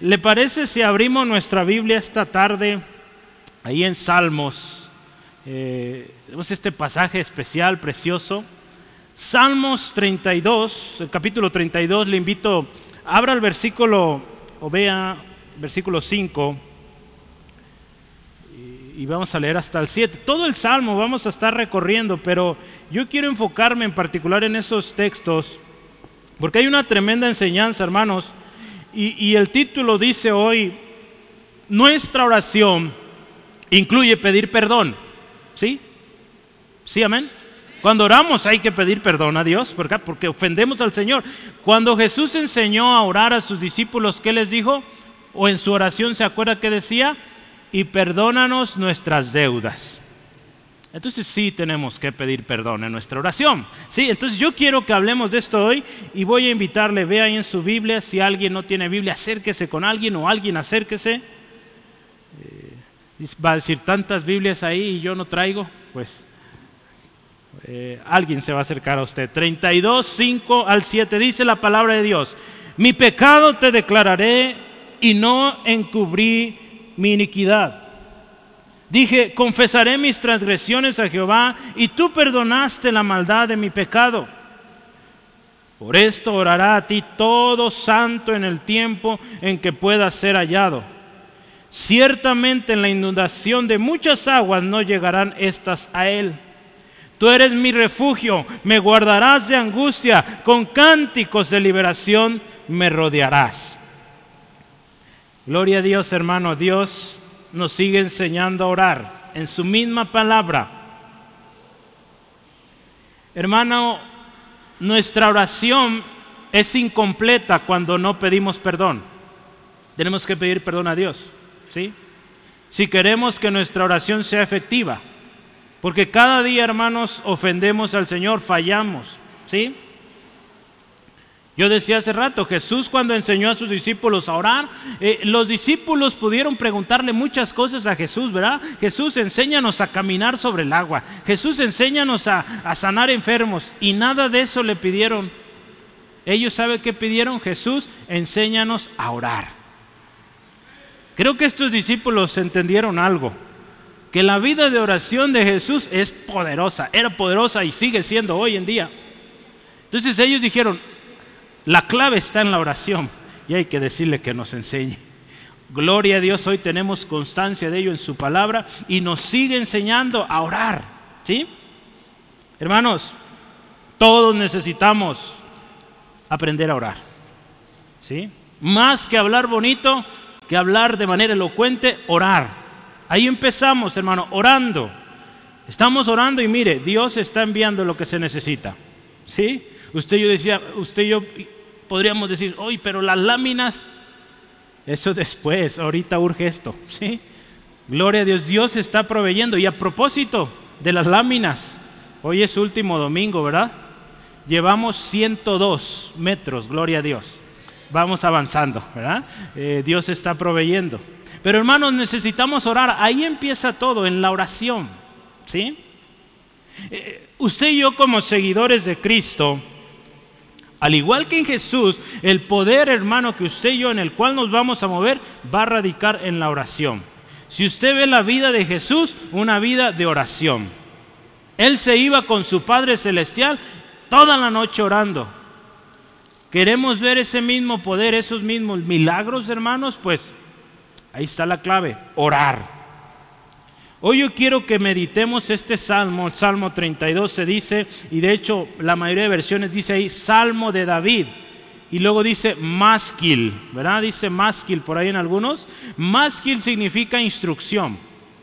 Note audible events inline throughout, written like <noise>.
¿Le parece si abrimos nuestra Biblia esta tarde ahí en Salmos? Eh, este pasaje especial, precioso. Salmos 32, el capítulo 32, le invito, abra el versículo, o vea, versículo 5, y, y vamos a leer hasta el 7. Todo el Salmo vamos a estar recorriendo, pero yo quiero enfocarme en particular en esos textos, porque hay una tremenda enseñanza, hermanos, y, el título dice hoy, nuestra oración incluye pedir perdón. ¿Sí? ¿Sí, amén? Cuando oramos hay que pedir perdón a Dios, ¿por porque ofendemos al Señor. Cuando Jesús enseñó a orar a sus discípulos, ¿qué les dijo? O en su oración se acuerda que decía, y perdónanos nuestras deudas. Entonces sí tenemos que pedir perdón en nuestra oración. Sí, entonces yo quiero que hablemos de esto hoy y voy a invitarle, vea ahí en su Biblia, si alguien no tiene Biblia, acérquese con alguien o alguien acérquese. Eh, va a decir tantas Biblias ahí y yo no traigo, pues eh, alguien se va a acercar a usted. 32, 5 al 7 dice la palabra de Dios. Mi pecado te declararé y no encubrí mi iniquidad. Dije, confesaré mis transgresiones a Jehová y tú perdonaste la maldad de mi pecado. Por esto orará a ti todo santo en el tiempo en que pueda ser hallado. Ciertamente en la inundación de muchas aguas no llegarán estas a él. Tú eres mi refugio, me guardarás de angustia, con cánticos de liberación me rodearás. Gloria a Dios, hermano, Dios nos sigue enseñando a orar en su misma palabra. Hermano, nuestra oración es incompleta cuando no pedimos perdón. Tenemos que pedir perdón a Dios, ¿sí? Si queremos que nuestra oración sea efectiva, porque cada día, hermanos, ofendemos al Señor, fallamos, ¿sí? Yo decía hace rato, Jesús cuando enseñó a sus discípulos a orar, eh, los discípulos pudieron preguntarle muchas cosas a Jesús, ¿verdad? Jesús, enséñanos a caminar sobre el agua. Jesús, enséñanos a, a sanar enfermos. Y nada de eso le pidieron. Ellos saben qué pidieron. Jesús, enséñanos a orar. Creo que estos discípulos entendieron algo. Que la vida de oración de Jesús es poderosa. Era poderosa y sigue siendo hoy en día. Entonces ellos dijeron, la clave está en la oración y hay que decirle que nos enseñe. Gloria a Dios, hoy tenemos constancia de ello en su palabra y nos sigue enseñando a orar. ¿Sí? Hermanos, todos necesitamos aprender a orar. ¿Sí? Más que hablar bonito, que hablar de manera elocuente, orar. Ahí empezamos, hermano, orando. Estamos orando y mire, Dios está enviando lo que se necesita. ¿Sí? Usted yo decía, usted yo podríamos decir, hoy, pero las láminas, eso después, ahorita urge esto, ¿sí? Gloria a Dios, Dios está proveyendo. Y a propósito de las láminas, hoy es último domingo, ¿verdad? Llevamos 102 metros, gloria a Dios. Vamos avanzando, ¿verdad? Eh, Dios está proveyendo. Pero hermanos, necesitamos orar. Ahí empieza todo, en la oración, ¿sí? Eh, usted y yo como seguidores de Cristo, al igual que en Jesús, el poder, hermano, que usted y yo en el cual nos vamos a mover va a radicar en la oración. Si usted ve la vida de Jesús, una vida de oración. Él se iba con su Padre Celestial toda la noche orando. ¿Queremos ver ese mismo poder, esos mismos milagros, hermanos? Pues ahí está la clave, orar. Hoy yo quiero que meditemos este salmo, el Salmo 32 se dice, y de hecho la mayoría de versiones dice ahí Salmo de David, y luego dice másquil, ¿verdad? Dice másquil por ahí en algunos. Másquil significa instrucción,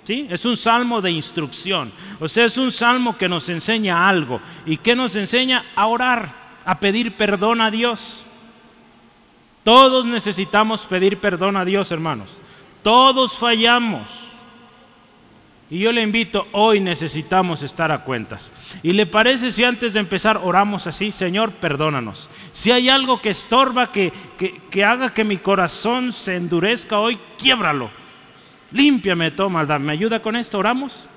¿sí? Es un salmo de instrucción, o sea, es un salmo que nos enseña algo. ¿Y qué nos enseña? A orar, a pedir perdón a Dios. Todos necesitamos pedir perdón a Dios, hermanos. Todos fallamos. Y yo le invito, hoy necesitamos estar a cuentas. ¿Y le parece si antes de empezar oramos así? Señor, perdónanos. Si hay algo que estorba, que, que, haga que mi corazón se endurezca hoy, quiebralo. Límpiame de maldad. ¿Me ayuda con esto? ¿Oramos?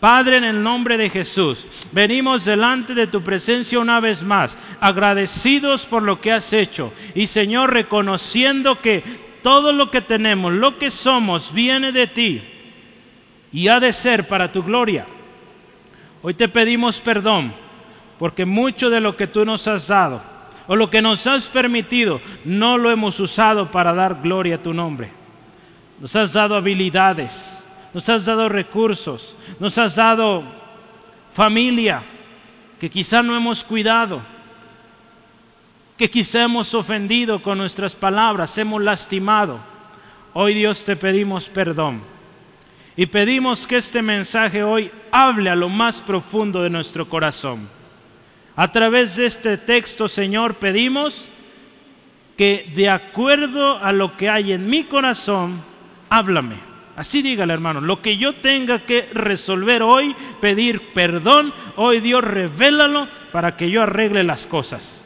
Padre, en el nombre de Jesús, venimos delante de tu presencia una vez más, agradecidos por lo que has hecho. Y Señor, reconociendo que todo lo que tenemos, lo que somos, viene de ti y ha de ser para tu gloria. Hoy te pedimos perdón porque mucho de lo que tú nos has dado o lo que nos has permitido no lo hemos usado para dar gloria a tu nombre. Nos has dado habilidades, nos has dado recursos, nos has dado familia que quizá no hemos cuidado, que quizá hemos ofendido con nuestras palabras, hemos lastimado. Hoy Dios te pedimos perdón y pedimos que este mensaje hoy hable a lo más profundo de nuestro corazón. A través de este texto, Señor, pedimos que de acuerdo a lo que hay en mi corazón, háblame. Así dígale, hermano, lo que yo tenga que resolver hoy, pedir perdón, hoy Dios revélalo para que yo arregle las cosas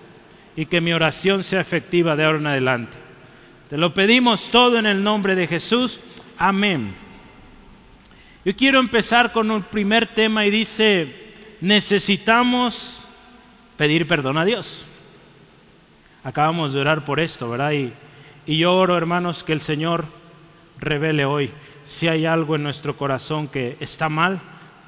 y que mi oración sea efectiva de ahora en adelante. Te lo pedimos todo en el nombre de Jesús. Amén. Yo quiero empezar con un primer tema y dice, necesitamos pedir perdón a Dios. Acabamos de orar por esto, ¿verdad? Y, yo oro, hermanos, que el Señor revele hoy si hay algo en nuestro corazón que está mal,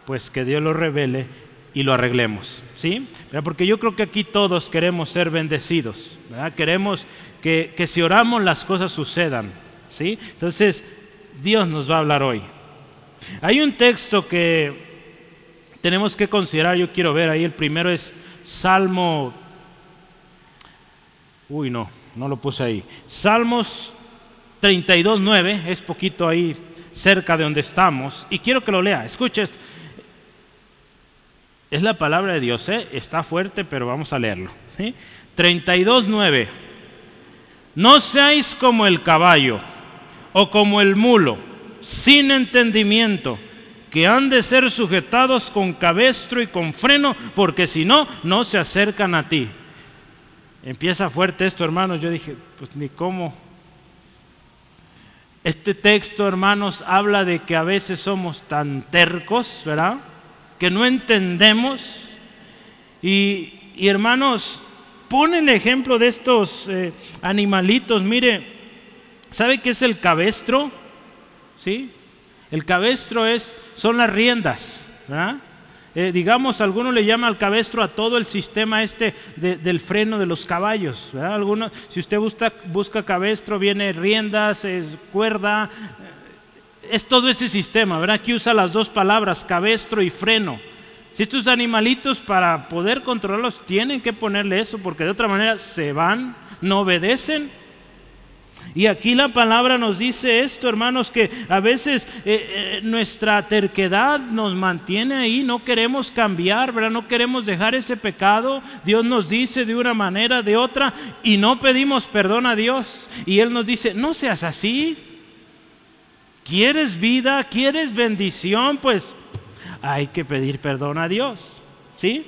pues que Dios lo revele y lo arreglemos, ¿sí? Porque yo creo que aquí todos queremos ser bendecidos, ¿verdad? Queremos que, que si oramos las cosas sucedan, ¿sí? Entonces, Dios nos va a hablar hoy. Hay un texto que tenemos que considerar, yo quiero ver ahí, el primero es Salmo, uy no, no lo puse ahí, Salmos 32.9, es poquito ahí cerca de donde estamos, y quiero que lo lea, escuches, es la palabra de Dios, ¿eh? está fuerte, pero vamos a leerlo. ¿sí? 32.9. No seáis como el caballo o como el mulo, sin entendimiento, que han de ser sujetados con cabestro y con freno, porque si no, no se acercan a ti. Empieza fuerte esto, hermanos. Yo dije, pues ni cómo. Este texto, hermanos, habla de que a veces somos tan tercos, ¿verdad? que no entendemos. Y, hermanos, pone el ejemplo de estos eh, animalitos. Mire, ¿sabe qué es el cabestro? ¿Sí? El cabestro es, son las riendas. Eh, digamos, alguno le llama al cabestro a todo el sistema este del freno de los caballos. Si usted busca, busca cabestro, viene riendas, es cuerda, es todo ese sistema, ¿verdad? Aquí usa las dos palabras, cabestro y freno. Si estos animalitos para poder controlarlos tienen que ponerle eso porque de otra manera se van, no obedecen. Y aquí la palabra nos dice esto, hermanos, que a veces eh, eh, nuestra terquedad nos mantiene ahí, no queremos cambiar, ¿verdad? No queremos dejar ese pecado. Dios nos dice de una manera, de otra, y no pedimos perdón a Dios. Y Él nos dice, no seas así, ¿Quieres vida? ¿Quieres bendición? Pues hay que pedir perdón a Dios. ¿Sí?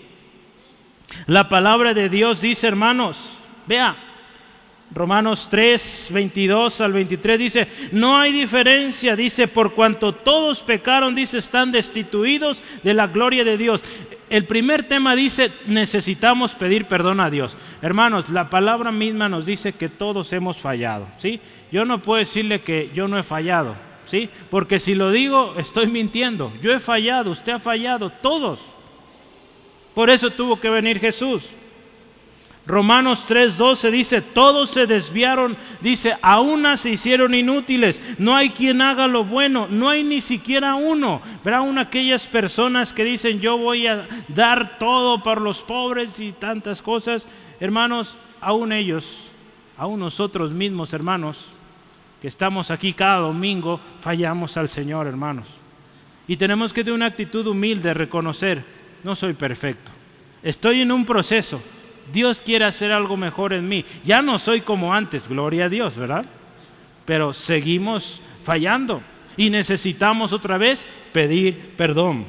La palabra de Dios dice, hermanos, vea, Romanos 3, 22 al 23 dice, no hay diferencia, dice, por cuanto todos pecaron, dice, están destituidos de la gloria de Dios. El primer tema dice, necesitamos pedir perdón a Dios. Hermanos, la palabra misma nos dice que todos hemos fallado, ¿sí? Yo no puedo decirle que yo no he fallado, ¿sí? Porque si lo digo, estoy mintiendo. Yo he fallado, usted ha fallado, todos. Por eso tuvo que venir Jesús. Romanos 3:12 dice, todos se desviaron, dice, a una se hicieron inútiles, no hay quien haga lo bueno, no hay ni siquiera uno. Verá una aquellas personas que dicen, yo voy a dar todo para los pobres y tantas cosas. Hermanos, aún ellos, aún nosotros mismos, hermanos, que estamos aquí cada domingo, fallamos al Señor, hermanos. Y tenemos que tener una actitud humilde, reconocer, no soy perfecto, estoy en un proceso, Dios quiere hacer algo mejor en mí. Ya no soy como antes, gloria a Dios, ¿verdad? Pero seguimos fallando y necesitamos otra vez pedir perdón.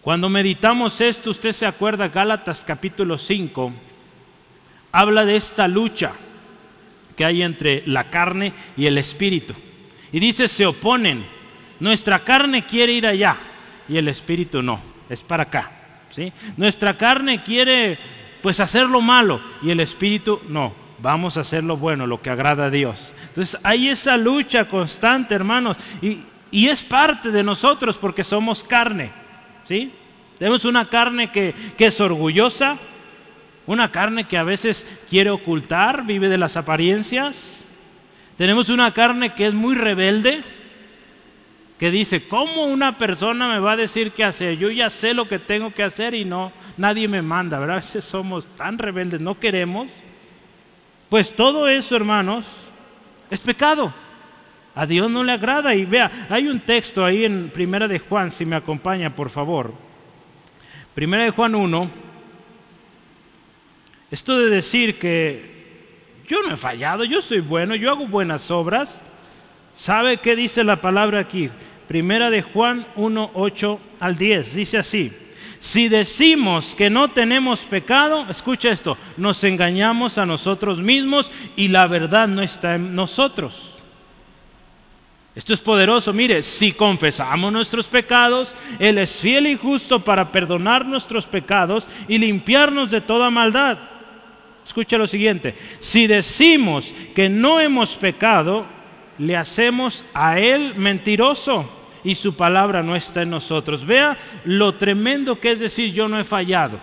Cuando meditamos esto, usted se acuerda, Gálatas capítulo 5, habla de esta lucha que hay entre la carne y el espíritu. Y dice, se oponen. Nuestra carne quiere ir allá y el espíritu no, es para acá. Nuestra carne quiere pues hacer lo malo y el espíritu no, vamos a hacer lo bueno, lo que agrada a Dios. Entonces hay esa lucha constante, hermanos, y, es parte de nosotros porque somos carne, ¿sí? Tenemos una carne que, que es orgullosa, una carne que a veces quiere ocultar, vive de las apariencias. Tenemos una carne que es muy rebelde, que dice, ¿cómo una persona me va a decir qué hacer? Yo ya sé lo que tengo que hacer y no, nadie me manda, ¿verdad? <laughs> A veces somos tan rebeldes, no queremos. Pues todo eso, hermanos, es pecado. A Dios no le agrada. Y vea, hay un texto ahí en Primera de Juan, si me acompaña, por favor. Primera de Juan 1. Esto de decir que yo no he fallado, yo soy bueno, yo hago buenas obras. ¿Sabe qué dice la palabra aquí? Primera de Juan 1, 8 al 10. Dice así. Si decimos que no tenemos pecado, escucha esto, nos engañamos a nosotros mismos y la verdad no está en nosotros. Esto es poderoso. Mire, si confesamos nuestros pecados, Él es fiel y justo para perdonar nuestros pecados y limpiarnos de toda maldad. Escucha lo siguiente. Si decimos que no hemos pecado, le hacemos a Él mentiroso y su palabra no está en nosotros. Vea lo tremendo que es decir yo no he fallado.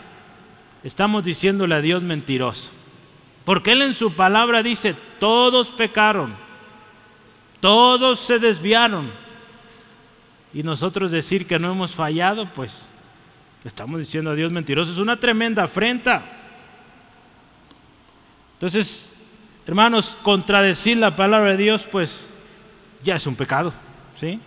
Estamos diciéndole a Dios mentiroso. Porque Él en su palabra dice, todos pecaron, todos se desviaron. Y nosotros decir que no hemos fallado, pues estamos diciendo a Dios mentiroso. Es una tremenda afrenta. Entonces, hermanos, contradecir la palabra de Dios, pues ya es un pecado. ¿Sí?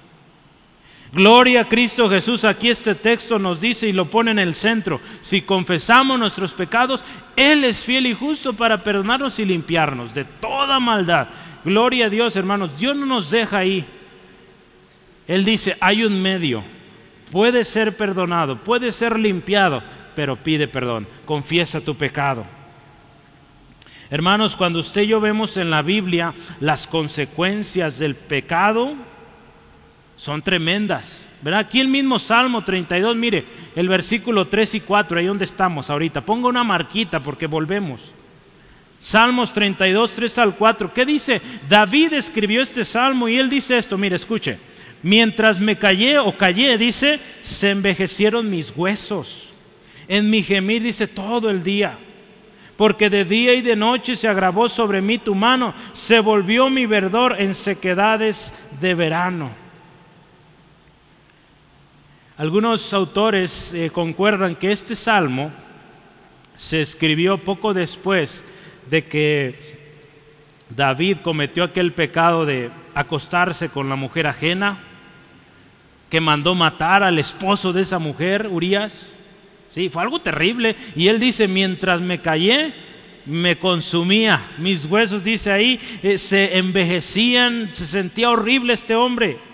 Gloria a Cristo Jesús. Aquí este texto nos dice y lo pone en el centro. Si confesamos nuestros pecados, Él es fiel y justo para perdonarnos y limpiarnos de toda maldad. Gloria a Dios, hermanos. Dios no nos deja ahí. Él dice, hay un medio. Puede ser perdonado, puede ser limpiado, pero pide perdón. Confiesa tu pecado. Hermanos, cuando usted y yo vemos en la Biblia las consecuencias del pecado, son tremendas. ¿verdad? Aquí el mismo Salmo 32, mire, el versículo 3 y 4, ahí donde estamos ahorita. Ponga una marquita porque volvemos. Salmos 32, 3 al 4. ¿Qué dice? David escribió este salmo y él dice esto, mire, escuche. Mientras me callé o callé, dice, se envejecieron mis huesos. En mi gemir, dice, todo el día. Porque de día y de noche se agravó sobre mí tu mano, se volvió mi verdor en sequedades de verano. Algunos autores eh, concuerdan que este salmo se escribió poco después de que David cometió aquel pecado de acostarse con la mujer ajena, que mandó matar al esposo de esa mujer, Urias. Sí, fue algo terrible. Y él dice, mientras me callé, me consumía. Mis huesos, dice ahí, eh, se envejecían, se sentía horrible este hombre.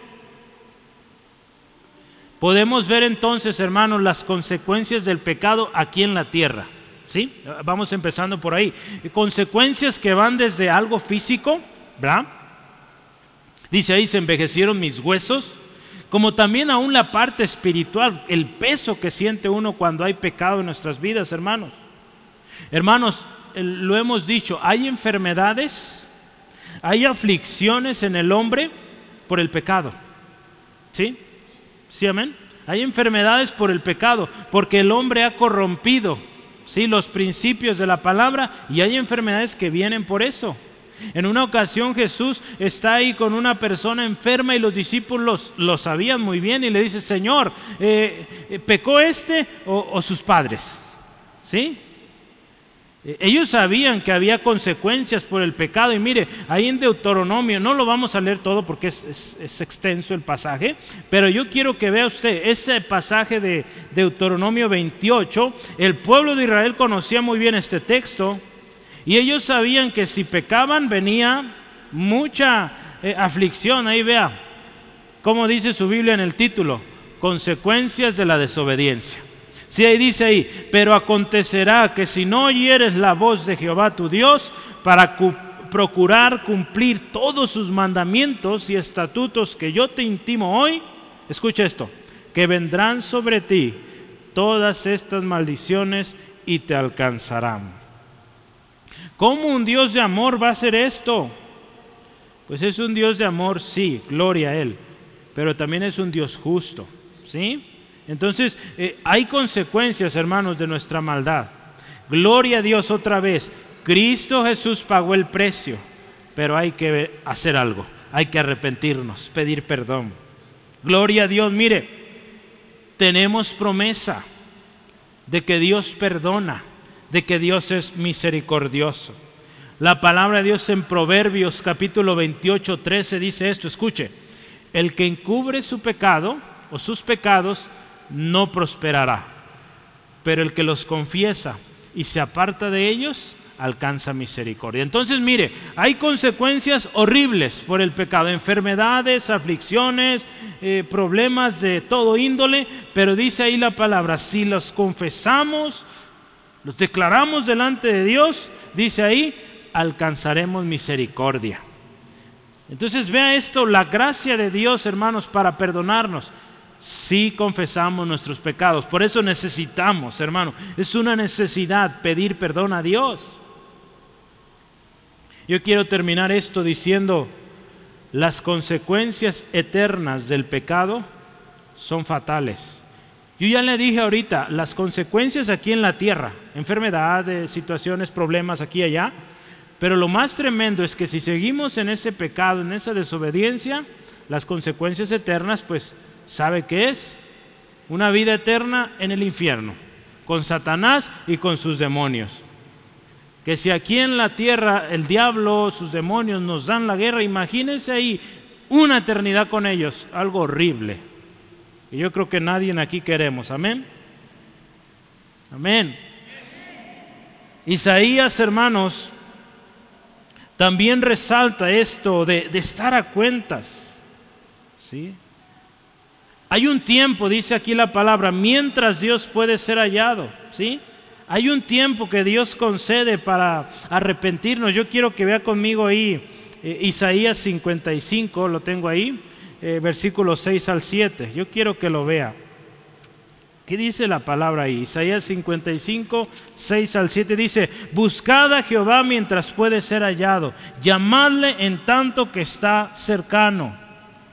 Podemos ver entonces, hermanos, las consecuencias del pecado aquí en la tierra. ¿Sí? Vamos empezando por ahí. Consecuencias que van desde algo físico, ¿verdad? Dice ahí, se envejecieron mis huesos, como también aún la parte espiritual, el peso que siente uno cuando hay pecado en nuestras vidas, hermanos. Hermanos, lo hemos dicho, hay enfermedades, hay aflicciones en el hombre por el pecado. ¿Sí? ¿Sí, amén? Hay enfermedades por el pecado, porque el hombre ha corrompido ¿sí? los principios de la palabra y hay enfermedades que vienen por eso. En una ocasión Jesús está ahí con una persona enferma y los discípulos lo sabían muy bien y le dice, Señor, eh, eh, ¿pecó este o, o sus padres? ¿Sí? Eh, ellos sabían que había consecuencias por el pecado y mire, ahí en Deuteronomio, no lo vamos a leer todo porque es, extenso el pasaje, pero yo quiero que vea usted ese pasaje de Deuteronomio 28, el pueblo de Israel conocía muy bien este texto y ellos sabían que si pecaban venía mucha eh, aflicción, ahí vea, como dice su Biblia en el título, consecuencias de la desobediencia. Si ahí dice ahí, pero acontecerá que si no oyeres la voz de Jehová tu Dios para procurar cumplir todos sus mandamientos y estatutos que yo te intimo hoy, escucha esto, que vendrán sobre ti todas estas maldiciones y te alcanzarán. ¿Cómo un Dios de amor va a hacer esto? Pues es un Dios de amor, sí, gloria a Él, pero también es un Dios justo, ¿sí? Entonces, eh, hay consecuencias, hermanos, de nuestra maldad. Gloria a Dios otra vez. Cristo Jesús pagó el precio, pero hay que hacer algo, hay que arrepentirnos, pedir perdón. Gloria a Dios, mire, tenemos promesa de que Dios perdona, de que Dios es misericordioso. La palabra de Dios en Proverbios capítulo 28, 13 dice esto, escuche, el que encubre su pecado o sus pecados no prosperará, pero el que los confiesa y se aparta de ellos alcanza misericordia. Entonces, mire, hay consecuencias horribles por el pecado, enfermedades, aflicciones, eh, problemas de todo índole, pero dice ahí la palabra, si los confesamos, los declaramos delante de Dios, dice ahí, alcanzaremos misericordia. Entonces vea esto, la gracia de Dios, hermanos, para perdonarnos. Si confesamos nuestros pecados. Por eso necesitamos, hermano, es una necesidad pedir perdón a Dios. Yo quiero terminar esto diciendo, las consecuencias eternas del pecado son fatales. Yo ya le dije ahorita, las consecuencias aquí en la tierra, enfermedades, situaciones, problemas aquí y allá, pero lo más tremendo es que si seguimos en ese pecado, en esa desobediencia, las consecuencias eternas, pues, ¿sabe qué es? Una vida eterna en el infierno, con Satanás y con sus demonios. Que si aquí en la tierra el diablo, sus demonios nos dan la guerra, imagínense ahí una eternidad con ellos, algo horrible. Y yo creo que nadie aquí queremos, amén. Amén. Isaías, hermanos, también resalta esto de, estar a cuentas. ¿sí? Hay un tiempo, dice aquí la palabra, mientras Dios puede ser hallado. ¿sí? Hay un tiempo que Dios concede para arrepentirnos. Yo quiero que vea conmigo ahí eh, Isaías 55, lo tengo ahí, eh, versículos 6 al 7. Yo quiero que lo vea. ¿Qué dice la palabra ahí? Isaías 55, 6 al 7 dice, buscad a Jehová mientras puede ser hallado, llamadle en tanto que está cercano.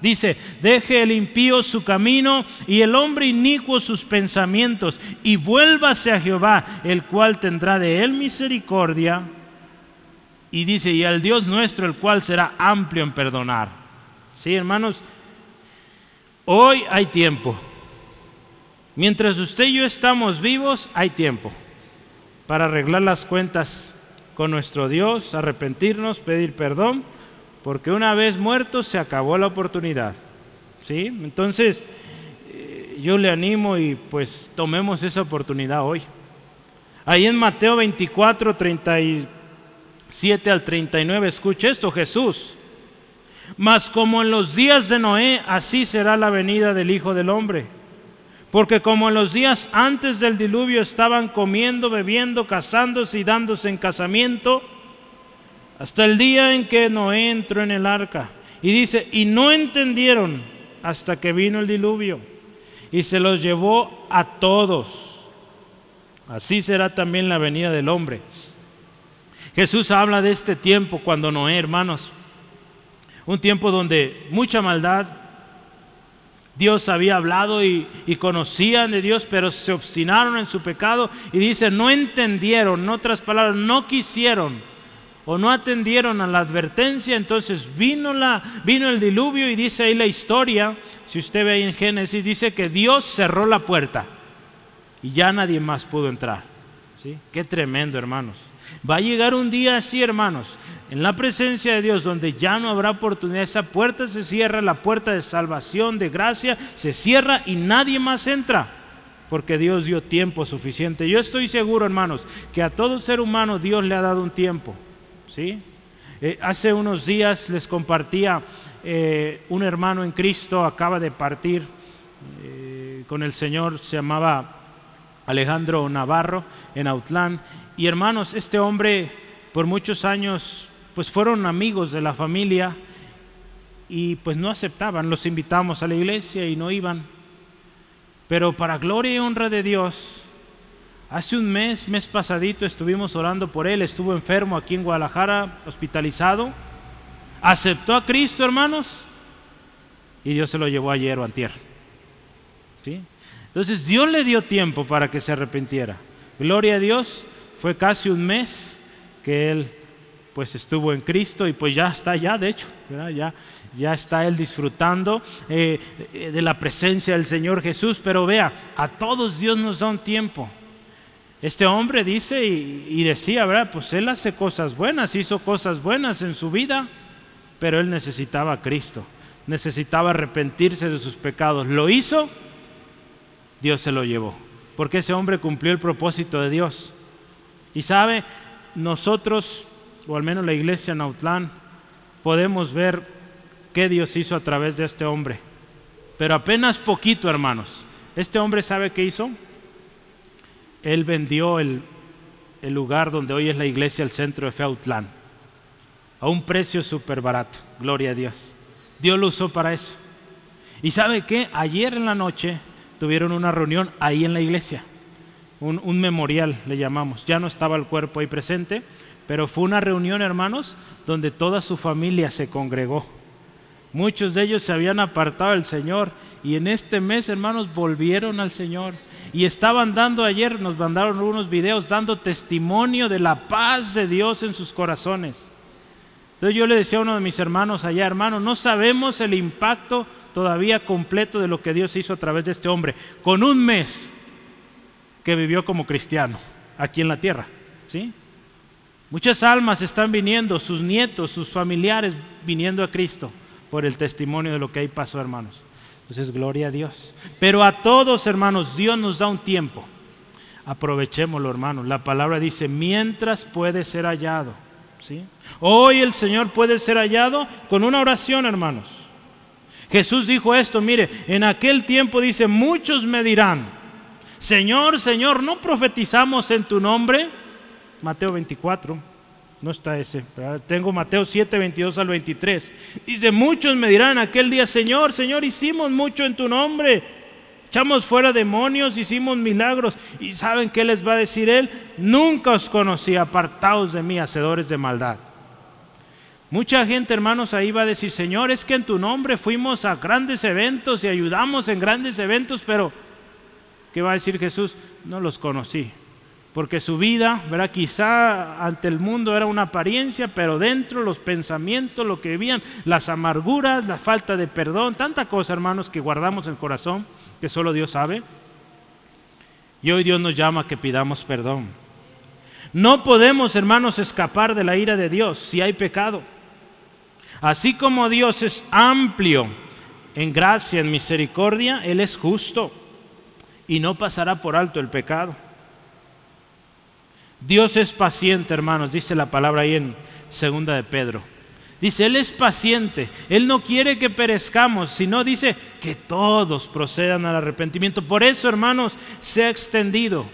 Dice, deje el impío su camino y el hombre inicuo sus pensamientos y vuélvase a Jehová, el cual tendrá de él misericordia. Y dice, y al Dios nuestro, el cual será amplio en perdonar. Sí, hermanos, hoy hay tiempo. Mientras usted y yo estamos vivos, hay tiempo para arreglar las cuentas con nuestro Dios, arrepentirnos, pedir perdón, porque una vez muerto se acabó la oportunidad. ¿Sí? Entonces, eh, yo le animo y pues tomemos esa oportunidad hoy. Ahí en Mateo 24, 37 al 39, escuche esto, Jesús. Mas como en los días de Noé, así será la venida del Hijo del Hombre. Porque como en los días antes del diluvio estaban comiendo, bebiendo, casándose y dándose en casamiento, hasta el día en que Noé entró en el arca. Y dice, y no entendieron hasta que vino el diluvio y se los llevó a todos. Así será también la venida del hombre. Jesús habla de este tiempo cuando Noé, hermanos, un tiempo donde mucha maldad, Dios había hablado y, conocían de Dios, pero se obstinaron en su pecado y dice, no entendieron, en otras palabras, no quisieron o no atendieron a la advertencia, entonces vino, la, vino el diluvio y dice ahí la historia, si usted ve ahí en Génesis, dice que Dios cerró la puerta y ya nadie más pudo entrar. ¿sí? Qué tremendo, hermanos. Va a llegar un día así, hermanos, en la presencia de Dios, donde ya no habrá oportunidad. Esa puerta se cierra, la puerta de salvación, de gracia, se cierra y nadie más entra, porque Dios dio tiempo suficiente. Yo estoy seguro, hermanos, que a todo ser humano Dios le ha dado un tiempo. ¿Sí? Eh, hace unos días les compartía eh, un hermano en Cristo, acaba de partir eh, con el Señor, se llamaba Alejandro Navarro en Autlán. Y hermanos, este hombre por muchos años pues fueron amigos de la familia y pues no aceptaban, los invitamos a la iglesia y no iban. Pero para gloria y honra de Dios, Hace un mes, mes pasadito, estuvimos orando por él, estuvo enfermo aquí en Guadalajara, hospitalizado. Aceptó a Cristo, hermanos, y Dios se lo llevó ayer o antier. ¿Sí? Entonces Dios le dio tiempo para que se arrepintiera. Gloria a Dios, fue casi un mes que él pues estuvo en Cristo y pues ya está allá, de hecho, ya, ya está él disfrutando eh, de la presencia del Señor Jesús. Pero vea, a todos Dios nos da un tiempo. Este hombre dice y, decía, ¿verdad? Pues él hace cosas buenas, hizo cosas buenas en su vida, pero él necesitaba a Cristo, necesitaba arrepentirse de sus pecados. ¿Lo hizo? Dios se lo llevó, porque ese hombre cumplió el propósito de Dios. Y sabe, nosotros, o al menos la iglesia Nautlán, podemos ver qué Dios hizo a través de este hombre. Pero apenas poquito, hermanos. Este hombre sabe qué hizo. Él vendió el, lugar donde hoy es la iglesia, el centro de Feutlán, a un precio súper barato. Gloria a Dios. Dios lo usó para eso. Y sabe qué, ayer en la noche tuvieron una reunión ahí en la iglesia un, memorial, le llamamos. Ya no estaba el cuerpo ahí presente, pero fue una reunión, hermanos, donde toda su familia se congregó. Muchos de ellos se habían apartado del Señor y en este mes, hermanos, volvieron al Señor. Y estaban dando ayer, nos mandaron unos videos dando testimonio de la paz de Dios en sus corazones. Entonces yo le decía a uno de mis hermanos allá, hermano, no sabemos el impacto todavía completo de lo que Dios hizo a través de este hombre. Con un mes que vivió como cristiano aquí en la tierra. ¿sí? Muchas almas están viniendo, sus nietos, sus familiares viniendo a Cristo por el testimonio de lo que ahí pasó, hermanos. Entonces, gloria a Dios. Pero a todos, hermanos, Dios nos da un tiempo. Aprovechémoslo, hermanos. La palabra dice, mientras puede ser hallado. ¿sí? Hoy el Señor puede ser hallado con una oración, hermanos. Jesús dijo esto, mire, en aquel tiempo dice, muchos me dirán, Señor, Señor, ¿no profetizamos en tu nombre? Mateo 24, no está ese, tengo Mateo 7, 22 al 23. Dice, muchos me dirán aquel día, Señor, Señor, hicimos mucho en tu nombre. Echamos fuera demonios, hicimos milagros. ¿Y saben qué les va a decir él? Nunca os conocí, apartados de mí, hacedores de maldad. Mucha gente, hermanos, ahí va a decir, Señor, es que en tu nombre fuimos a grandes eventos y ayudamos en grandes eventos, pero ¿Qué va a decir Jesús? No los conocí. Porque su vida, ¿verdad? quizá ante el mundo era una apariencia, pero dentro los pensamientos, lo que vivían, las amarguras, la falta de perdón, tanta cosa, hermanos, que guardamos en el corazón, que solo Dios sabe. Y hoy Dios nos llama a que pidamos perdón. No podemos, hermanos, escapar de la ira de Dios si hay pecado. Así como Dios es amplio en gracia, en misericordia, Él es justo y no pasará por alto el pecado. Dios es paciente, hermanos, dice la palabra ahí en segunda de Pedro. Dice, Él es paciente, Él no quiere que perezcamos, sino dice que todos procedan al arrepentimiento. Por eso, hermanos, se ha extendido.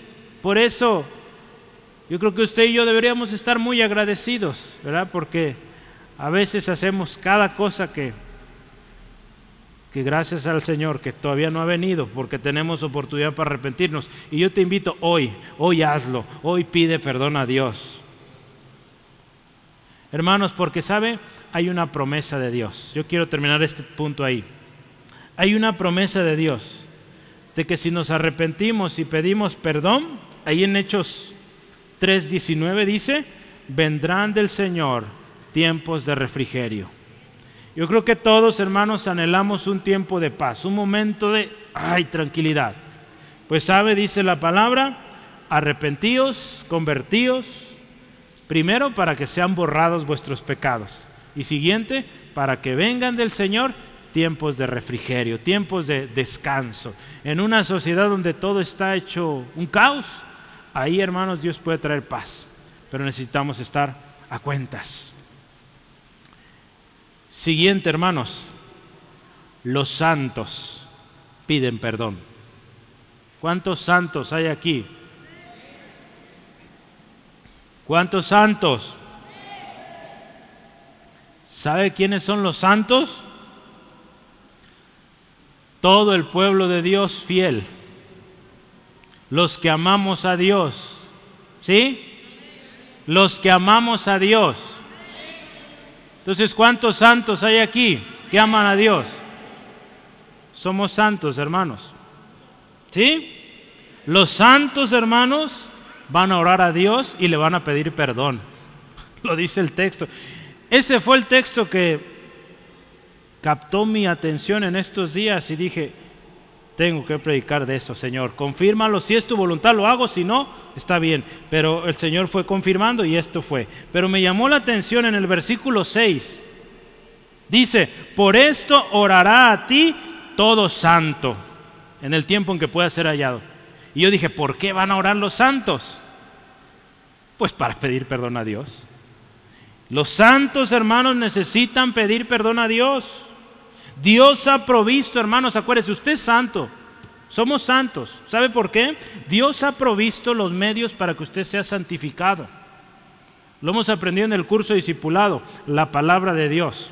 Por eso, yo creo que usted y yo deberíamos estar muy agradecidos, ¿verdad? Porque a veces hacemos cada cosa que que gracias al Señor que todavía no ha venido porque tenemos oportunidad para arrepentirnos. Y yo te invito hoy, hoy hazlo, hoy pide perdón a Dios. Hermanos, porque sabe, hay una promesa de Dios. Yo quiero terminar este punto ahí. Hay una promesa de Dios de que si nos arrepentimos y pedimos perdón, ahí en Hechos 3:19 dice, vendrán del Señor tiempos de refrigerio. Yo creo que todos, hermanos, anhelamos un tiempo de paz, un momento de, ay, tranquilidad. Pues sabe, dice la palabra, arrepentíos, convertíos, primero para que sean borrados vuestros pecados y siguiente, para que vengan del Señor tiempos de refrigerio, tiempos de descanso. En una sociedad donde todo está hecho un caos, ahí, hermanos, Dios puede traer paz, pero necesitamos estar a cuentas. Siguiente, hermanos. Los santos piden perdón. ¿Cuántos santos hay aquí? ¿Cuántos santos? ¿Sabe quiénes son los santos? Todo el pueblo de Dios fiel. Los que amamos a Dios. ¿Sí? Los que amamos a Dios. Entonces, ¿cuántos santos hay aquí que aman a Dios? Somos santos, hermanos. ¿Sí? Los santos, hermanos, van a orar a Dios y le van a pedir perdón. <laughs> Lo dice el texto. Ese fue el texto que captó mi atención en estos días y dije, tengo que predicar de eso, Señor. Confírmalo, si es tu voluntad lo hago, si no, está bien. Pero el Señor fue confirmando y esto fue. Pero me llamó la atención en el versículo 6. Dice, por esto orará a ti todo santo en el tiempo en que pueda ser hallado. Y yo dije, ¿por qué van a orar los santos? Pues para pedir perdón a Dios. Los santos hermanos necesitan pedir perdón a Dios. Dios ha provisto, hermanos, acuérdense, usted es santo. Somos santos. ¿Sabe por qué? Dios ha provisto los medios para que usted sea santificado. Lo hemos aprendido en el curso discipulado, la palabra de Dios,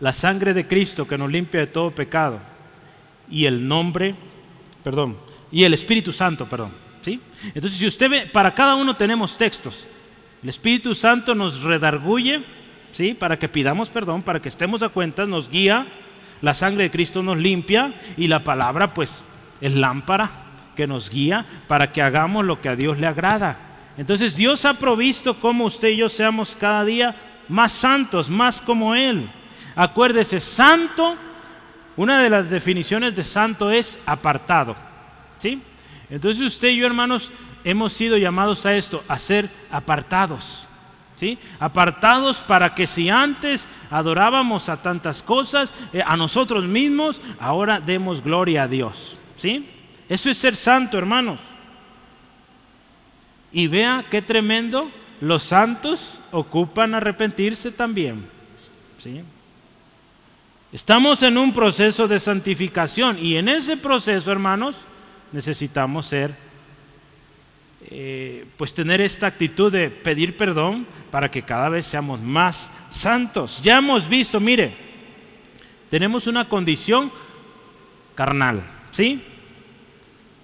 la sangre de Cristo que nos limpia de todo pecado y el nombre, perdón, y el Espíritu Santo, perdón. ¿sí? Entonces, si usted ve, para cada uno tenemos textos. El Espíritu Santo nos redarguye, ¿sí? Para que pidamos perdón, para que estemos a cuentas, nos guía, la sangre de Cristo nos limpia y la palabra, pues, es lámpara que nos guía para que hagamos lo que a Dios le agrada. Entonces, Dios ha provisto como usted y yo seamos cada día más santos, más como Él. Acuérdese, santo, una de las definiciones de santo es apartado. ¿Sí? Entonces usted y yo, hermanos, hemos sido llamados a esto, a ser apartados. ¿Sí? Apartados para que si antes adorábamos a tantas cosas, eh, a nosotros mismos, ahora demos gloria a Dios. ¿Sí? Eso es ser santo, hermanos. Y vea qué tremendo, los santos ocupan arrepentirse también. ¿Sí? Estamos en un proceso de santificación y en ese proceso, hermanos, necesitamos ser, eh, pues tener esta actitud de pedir perdón para que cada vez seamos más santos. Ya hemos visto, mire, tenemos una condición carnal, ¿sí?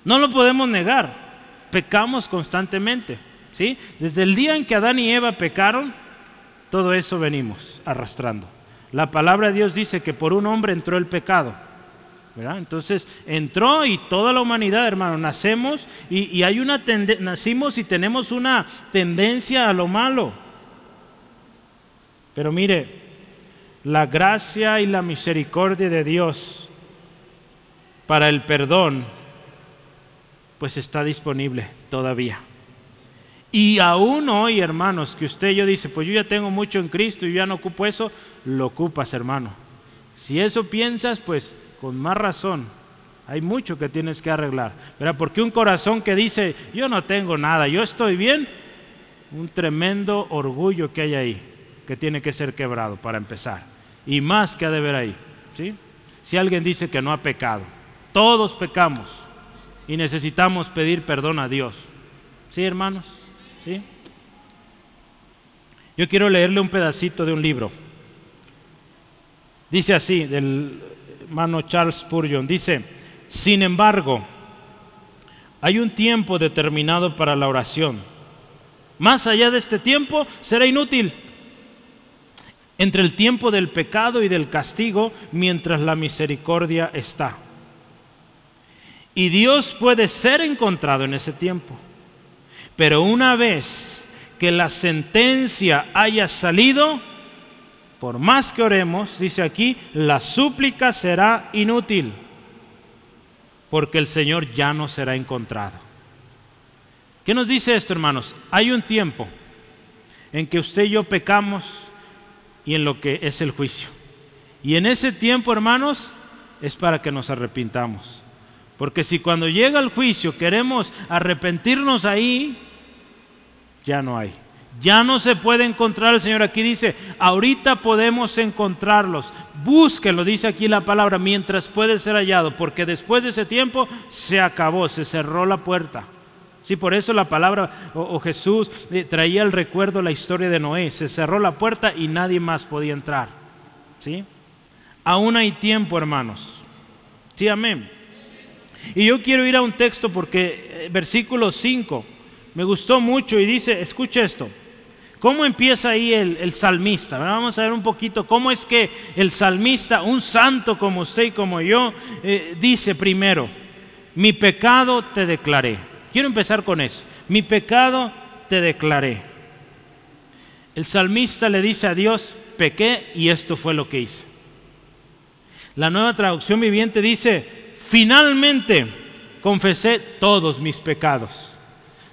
No lo podemos negar, pecamos constantemente, ¿sí? Desde el día en que Adán y Eva pecaron, todo eso venimos arrastrando. La palabra de Dios dice que por un hombre entró el pecado. Entonces entró y toda la humanidad, hermano, nacemos y, hay una nacimos y tenemos una tendencia a lo malo. Pero mire, la gracia y la misericordia de Dios para el perdón, pues está disponible todavía. Y aún hoy, hermanos, que usted yo dice, pues yo ya tengo mucho en Cristo y ya no ocupo eso, lo ocupas, hermano. Si eso piensas, pues con más razón, hay mucho que tienes que arreglar. ¿verdad? Porque un corazón que dice, yo no tengo nada, yo estoy bien, un tremendo orgullo que hay ahí, que tiene que ser quebrado para empezar. Y más que ha de ver ahí. ¿sí? Si alguien dice que no ha pecado, todos pecamos y necesitamos pedir perdón a Dios. ¿Sí, hermanos? ¿Sí? Yo quiero leerle un pedacito de un libro. Dice así, del hermano Charles Spurgeon, dice, sin embargo, hay un tiempo determinado para la oración. Más allá de este tiempo será inútil. Entre el tiempo del pecado y del castigo, mientras la misericordia está. Y Dios puede ser encontrado en ese tiempo. Pero una vez que la sentencia haya salido, por más que oremos, dice aquí, la súplica será inútil, porque el Señor ya no será encontrado. ¿Qué nos dice esto, hermanos? Hay un tiempo en que usted y yo pecamos y en lo que es el juicio. Y en ese tiempo, hermanos, es para que nos arrepintamos. Porque si cuando llega el juicio queremos arrepentirnos ahí, ya no hay. Ya no se puede encontrar, el Señor aquí dice, ahorita podemos encontrarlos. Búsquenlo, dice aquí la palabra, mientras puede ser hallado, porque después de ese tiempo se acabó, se cerró la puerta. Sí, por eso la palabra o, Jesús eh, traía el recuerdo la historia de Noé. Se cerró la puerta y nadie más podía entrar. ¿Sí? Aún hay tiempo, hermanos. Sí, amén. Y yo quiero ir a un texto porque eh, versículo 5 me gustó mucho y dice, escucha esto, ¿cómo empieza ahí el, salmista? Vamos a ver un poquito cómo es que el salmista, un santo como usted y como yo, eh, dice primero, mi pecado te declaré. Quiero empezar con eso, mi pecado te declaré. El salmista le dice a Dios, pequé y esto fue lo que hice. La nueva traducción viviente dice, finalmente confesé todos mis pecados.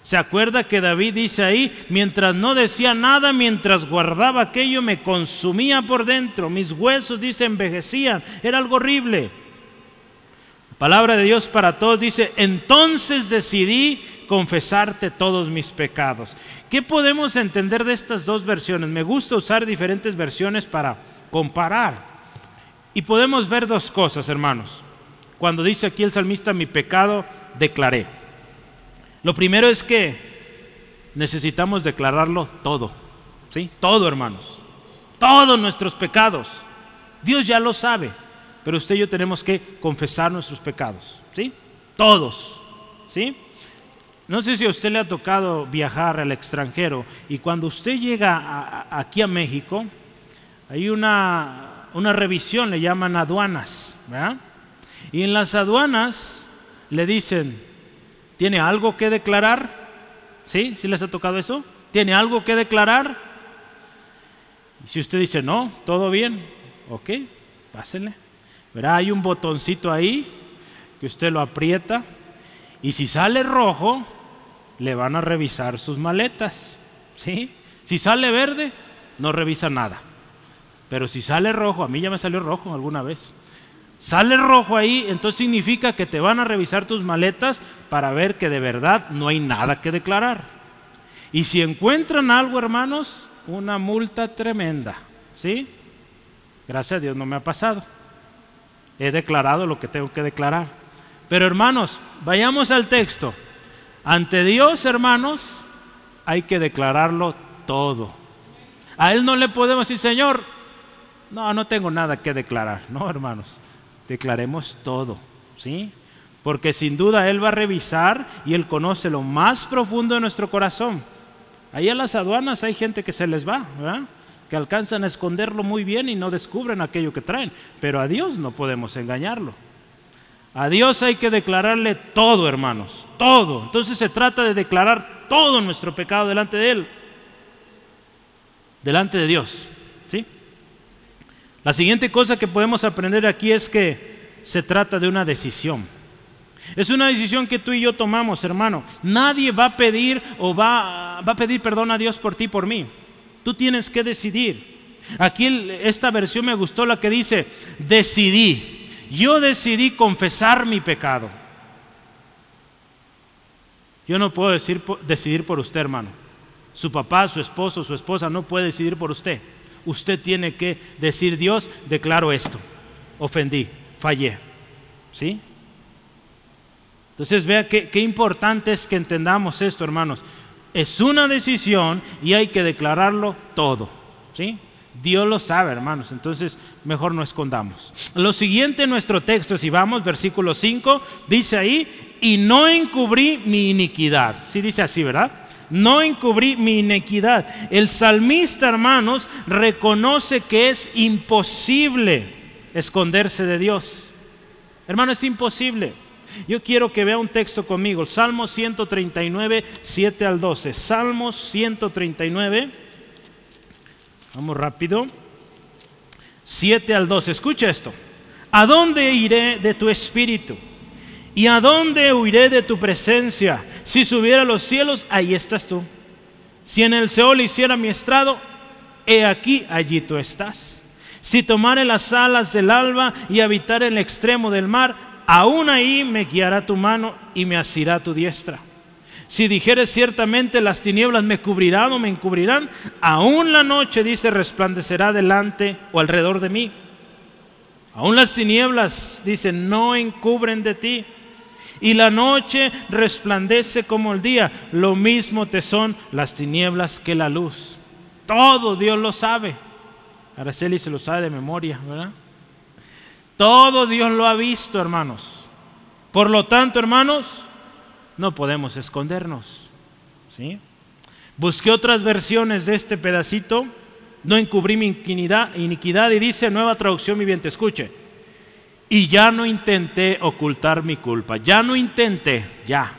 ¿Se acuerda que David dice ahí, mientras no decía nada, mientras guardaba aquello, me consumía por dentro, mis huesos, dice, envejecían, era algo horrible. palabra de Dios para todos dice, entonces decidí confesarte todos mis pecados. ¿Qué podemos entender de estas dos versiones? Me gusta usar diferentes versiones para comparar. Y podemos ver dos cosas, hermanos. Cuando dice aquí el salmista, mi pecado declaré. Lo primero es que necesitamos declararlo todo, ¿sí? Todo, hermanos. Todos nuestros pecados. Dios ya lo sabe, pero usted y yo tenemos que confesar nuestros pecados, ¿sí? Todos, ¿sí? No sé si a usted le ha tocado viajar al extranjero y cuando usted llega aquí a México, hay una, una revisión, le llaman aduanas, ¿verdad? Y en las aduanas le dicen, ¿Tiene algo que declarar? ¿Sí? ¿Sí les ha tocado eso? ¿Tiene algo que declarar? Si usted dice, no, todo bien, ok, pásenle. Verá, hay un botoncito ahí que usted lo aprieta y si sale rojo, le van a revisar sus maletas. ¿Sí? Si sale verde, no revisa nada. Pero si sale rojo, a mí ya me salió rojo alguna vez sale rojo ahí, entonces significa que te van a revisar tus maletas para ver que de verdad no hay nada que declarar. Y si encuentran algo, hermanos, una multa tremenda, ¿sí? Gracias a Dios no me ha pasado. He declarado lo que tengo que declarar. Pero hermanos, vayamos al texto. Ante Dios, hermanos, hay que declararlo todo. A Él no le podemos decir, Señor, no, no tengo nada que declarar. No, hermanos declaremos todo, ¿sí? Porque sin duda Él va a revisar y Él conoce lo más profundo de nuestro corazón. Ahí en las aduanas hay gente que se les va, ¿verdad? que alcanzan a esconderlo muy bien y no descubren aquello que traen. Pero a Dios no podemos engañarlo. A Dios hay que declararle todo, hermanos, todo. Entonces se trata de declarar todo nuestro pecado delante de Él, delante de Dios. La siguiente cosa que podemos aprender aquí es que se trata de una decisión. Es una decisión que tú y yo tomamos, hermano. Nadie va a pedir o va, a pedir perdón a Dios por ti, por mí. Tú tienes que decidir. Aquí esta versión me gustó la que dice, decidí. Yo decidí confesar mi pecado. Yo no puedo decir, decidir por usted, hermano. Su papá, su esposo, su esposa no puede decidir por usted usted tiene que decir, Dios, declaro esto, ofendí, fallé. ¿Sí? Entonces vea qué, qué importante es que entendamos esto, hermanos. Es una decisión y hay que declararlo todo. ¿Sí? Dios lo sabe, hermanos. Entonces, mejor no escondamos. Lo siguiente en nuestro texto, si vamos, versículo 5, dice ahí, y no encubrí mi iniquidad. Sí dice así, ¿verdad? No encubrí mi inequidad. El salmista, hermanos, reconoce que es imposible esconderse de Dios. Hermano, es imposible. Yo quiero que vea un texto conmigo, Salmo 139, 7 al 12. Salmos 139, vamos rápido, 7 al 12. Escucha esto. ¿A dónde iré de tu espíritu? ¿Y a dónde huiré de tu presencia? Si subiera a los cielos, ahí estás tú. Si en el Seol hiciera mi estrado, he aquí, allí tú estás. Si tomare las alas del alba y habitar el extremo del mar, aún ahí me guiará tu mano y me asirá tu diestra. Si dijeres ciertamente las tinieblas me cubrirán o me encubrirán, aún la noche, dice, resplandecerá delante o alrededor de mí. Aún las tinieblas, dice, no encubren de ti y la noche resplandece como el día. Lo mismo te son las tinieblas que la luz. Todo Dios lo sabe. Araceli se lo sabe de memoria, ¿verdad? Todo Dios lo ha visto, hermanos. Por lo tanto, hermanos, no podemos escondernos. ¿sí? Busqué otras versiones de este pedacito, no encubrí mi iniquidad, iniquidad y dice nueva traducción viviente, escuche. Y ya no intenté ocultar mi culpa, ya no intenté, ya,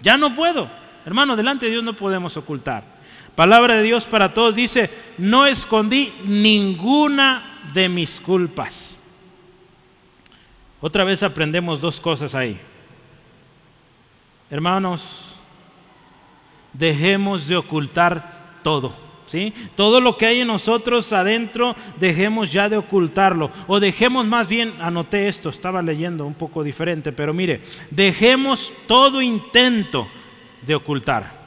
ya no puedo. Hermano, delante de Dios no podemos ocultar. Palabra de Dios para todos dice, no escondí ninguna de mis culpas. Otra vez aprendemos dos cosas ahí. Hermanos, dejemos de ocultar todo. ¿Sí? Todo lo que hay en nosotros adentro, dejemos ya de ocultarlo. O dejemos más bien, anoté esto, estaba leyendo un poco diferente, pero mire, dejemos todo intento de ocultar.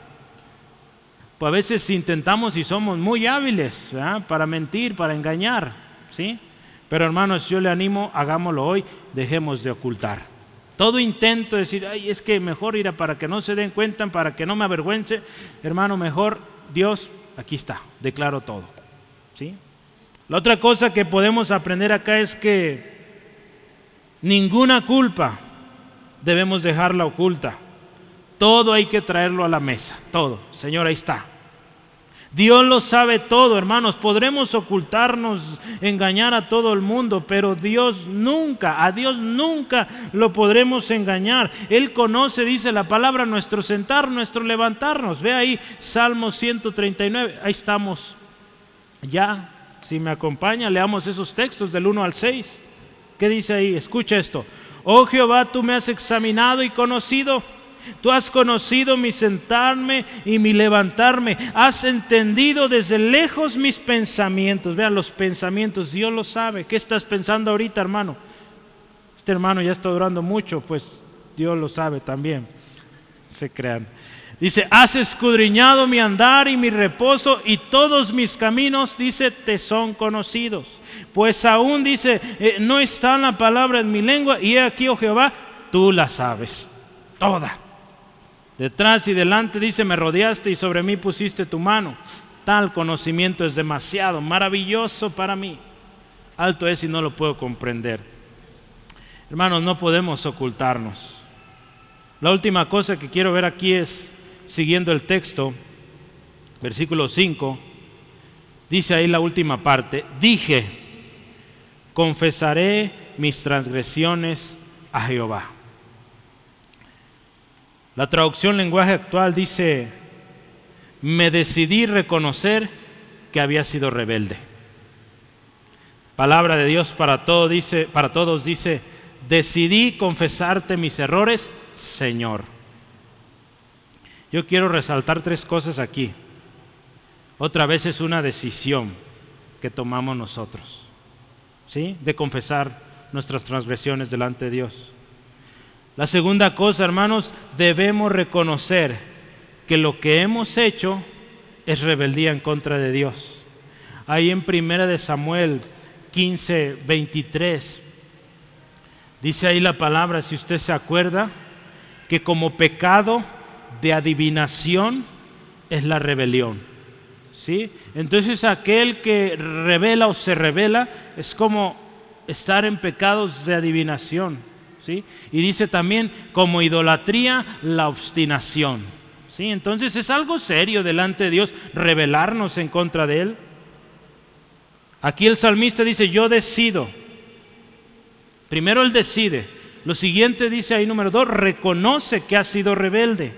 Pues a veces intentamos y somos muy hábiles para mentir, para engañar, ¿sí? Pero hermanos, yo le animo, hagámoslo hoy, dejemos de ocultar. Todo intento de decir, ay, es que mejor ir a para que no se den cuenta, para que no me avergüence, hermano, mejor Dios, aquí está, declaro todo. ¿sí? La otra cosa que podemos aprender acá es que ninguna culpa debemos dejarla oculta. Todo hay que traerlo a la mesa, todo. Señor, ahí está. Dios lo sabe todo, hermanos. Podremos ocultarnos, engañar a todo el mundo, pero Dios nunca, a Dios nunca lo podremos engañar. Él conoce, dice la palabra, nuestro sentar, nuestro levantarnos. Ve ahí Salmo 139, ahí estamos. Ya, si me acompaña, leamos esos textos del 1 al 6. ¿Qué dice ahí? Escucha esto. Oh Jehová, tú me has examinado y conocido. Tú has conocido mi sentarme y mi levantarme. Has entendido desde lejos mis pensamientos. Vean los pensamientos, Dios lo sabe. ¿Qué estás pensando ahorita, hermano? Este hermano ya está durando mucho, pues Dios lo sabe también. Se crean. Dice, has escudriñado mi andar y mi reposo y todos mis caminos, dice, te son conocidos. Pues aún dice, eh, no está la palabra en mi lengua y he aquí, oh Jehová, tú la sabes toda. Detrás y delante dice, me rodeaste y sobre mí pusiste tu mano. Tal conocimiento es demasiado maravilloso para mí. Alto es y no lo puedo comprender. Hermanos, no podemos ocultarnos. La última cosa que quiero ver aquí es, siguiendo el texto, versículo 5, dice ahí la última parte, dije, confesaré mis transgresiones a Jehová. La traducción lenguaje actual dice, me decidí reconocer que había sido rebelde. Palabra de Dios para, todo, dice, para todos dice, decidí confesarte mis errores, Señor. Yo quiero resaltar tres cosas aquí. Otra vez es una decisión que tomamos nosotros, ¿sí? De confesar nuestras transgresiones delante de Dios. La segunda cosa, hermanos, debemos reconocer que lo que hemos hecho es rebeldía en contra de Dios. Ahí en Primera de Samuel 15, 23, dice ahí la palabra, si usted se acuerda, que como pecado de adivinación es la rebelión. ¿Sí? Entonces aquel que revela o se revela es como estar en pecados de adivinación. Y dice también como idolatría la obstinación. ¿sí? Entonces es algo serio delante de Dios rebelarnos en contra de Él. Aquí el salmista dice, yo decido. Primero Él decide. Lo siguiente dice ahí número dos, reconoce que ha sido rebelde.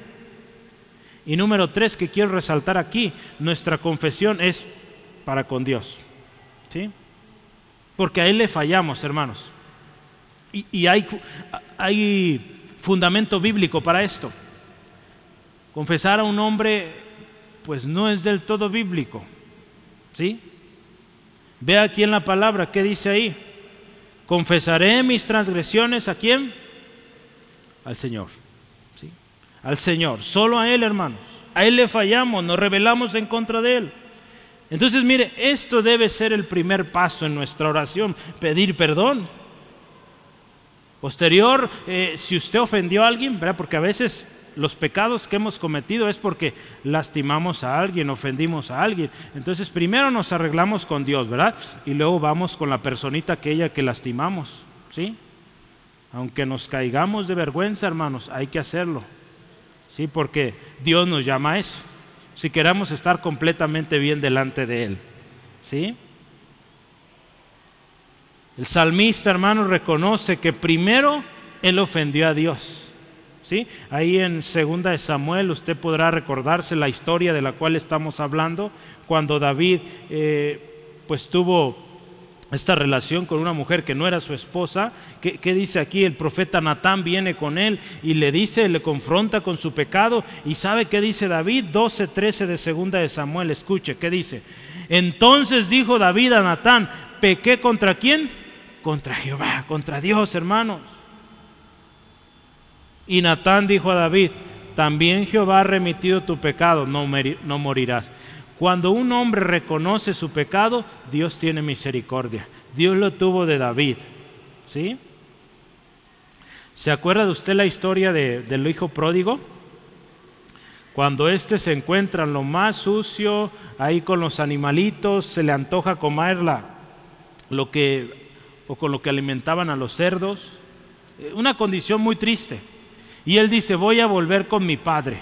Y número tres que quiero resaltar aquí, nuestra confesión es para con Dios. ¿Sí? Porque a Él le fallamos, hermanos. Y, hay, hay fundamento bíblico para esto. Confesar a un hombre, pues no es del todo bíblico. ¿Sí? Ve aquí en la palabra, ¿qué dice ahí? Confesaré mis transgresiones a quién? Al Señor. ¿Sí? Al Señor. Solo a Él, hermanos. A Él le fallamos, nos rebelamos en contra de Él. Entonces, mire, esto debe ser el primer paso en nuestra oración, pedir perdón. Posterior, eh, si usted ofendió a alguien, ¿verdad? porque a veces los pecados que hemos cometido es porque lastimamos a alguien, ofendimos a alguien. Entonces primero nos arreglamos con Dios, ¿verdad? Y luego vamos con la personita aquella que lastimamos, ¿sí? Aunque nos caigamos de vergüenza, hermanos, hay que hacerlo. Sí, porque Dios nos llama a eso. Si queramos estar completamente bien delante de Él. ¿Sí? El salmista, hermanos, reconoce que primero él ofendió a Dios. ¿Sí? Ahí en segunda de Samuel usted podrá recordarse la historia de la cual estamos hablando, cuando David eh, pues tuvo esta relación con una mujer que no era su esposa. ¿Qué, ¿Qué, dice aquí? El profeta Natán viene con él y le dice, le confronta con su pecado. ¿Y sabe qué dice David? 12, 13 de segunda de Samuel. Escuche, ¿qué dice? Entonces dijo David a Natán, ¿pequé contra quién? Contra Jehová, contra Dios, hermanos. Y Natán dijo a David, también Jehová ha remitido tu pecado, no, morirás. Cuando un hombre reconoce su pecado, Dios tiene misericordia. Dios lo tuvo de David. ¿Sí? ¿Se acuerda de usted la historia de, del hijo pródigo? Cuando éste se encuentra en lo más sucio, ahí con los animalitos, se le antoja comer lo que, o con lo que alimentaban a los cerdos. Eh, una condición muy triste. Y él dice, voy a volver con mi padre.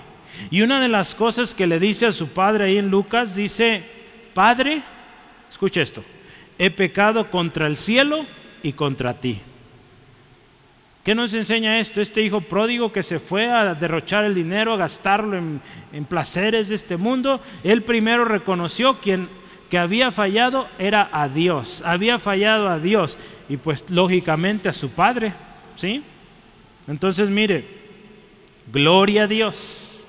Y una de las cosas que le dice a su padre ahí en Lucas, dice, Padre, escucha esto, he pecado contra el cielo y contra ti. ¿Qué nos enseña esto? Este hijo pródigo que se fue a derrochar el dinero, a gastarlo en, en placeres de este mundo, él primero reconoció quien había fallado era a Dios, había fallado a Dios y pues lógicamente a su padre, ¿sí? Entonces mire, Gloria a Dios.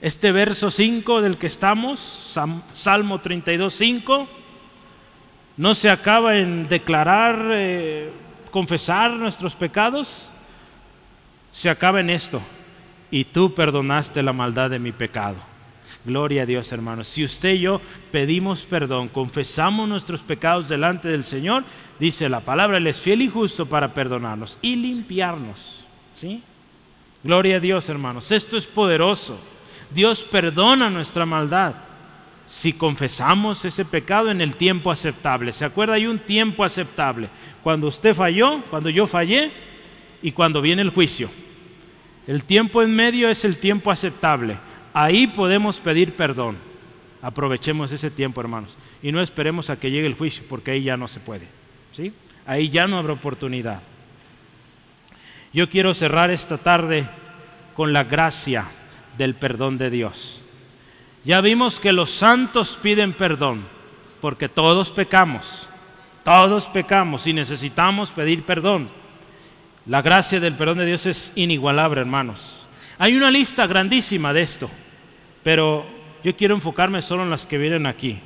Este verso 5 del que estamos, Salmo 32, 5, no se acaba en declarar, eh, confesar nuestros pecados, se acaba en esto. Y tú perdonaste la maldad de mi pecado. Gloria a Dios, hermanos. Si usted y yo pedimos perdón, confesamos nuestros pecados delante del Señor, dice la palabra, Él es fiel y justo para perdonarnos y limpiarnos. ¿Sí? Gloria a Dios, hermanos. Esto es poderoso. Dios perdona nuestra maldad si confesamos ese pecado en el tiempo aceptable. ¿Se acuerda? Hay un tiempo aceptable. Cuando usted falló, cuando yo fallé y cuando viene el juicio. El tiempo en medio es el tiempo aceptable. Ahí podemos pedir perdón. Aprovechemos ese tiempo, hermanos. Y no esperemos a que llegue el juicio, porque ahí ya no se puede. ¿sí? Ahí ya no habrá oportunidad. Yo quiero cerrar esta tarde con la gracia del perdón de Dios. Ya vimos que los santos piden perdón, porque todos pecamos, todos pecamos y necesitamos pedir perdón. La gracia del perdón de Dios es inigualable, hermanos. Hay una lista grandísima de esto, pero yo quiero enfocarme solo en las que vienen aquí.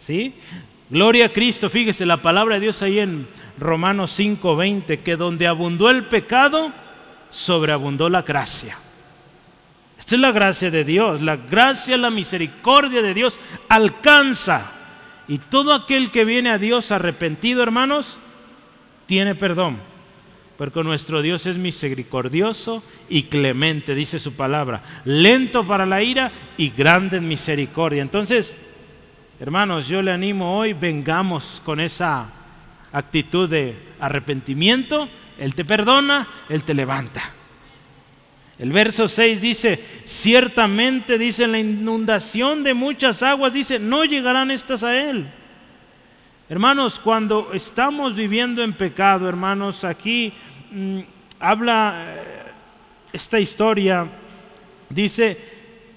¿Sí? Gloria a Cristo, fíjese la palabra de Dios ahí en Romanos 5:20, que donde abundó el pecado, sobreabundó la gracia. Esta es la gracia de Dios, la gracia, la misericordia de Dios alcanza. Y todo aquel que viene a Dios arrepentido, hermanos, tiene perdón. Porque nuestro Dios es misericordioso y clemente, dice su palabra, lento para la ira y grande en misericordia. Entonces, Hermanos, yo le animo hoy, vengamos con esa actitud de arrepentimiento. Él te perdona, Él te levanta. El verso 6 dice, ciertamente dice la inundación de muchas aguas, dice, no llegarán estas a Él. Hermanos, cuando estamos viviendo en pecado, hermanos, aquí mm, habla eh, esta historia, dice,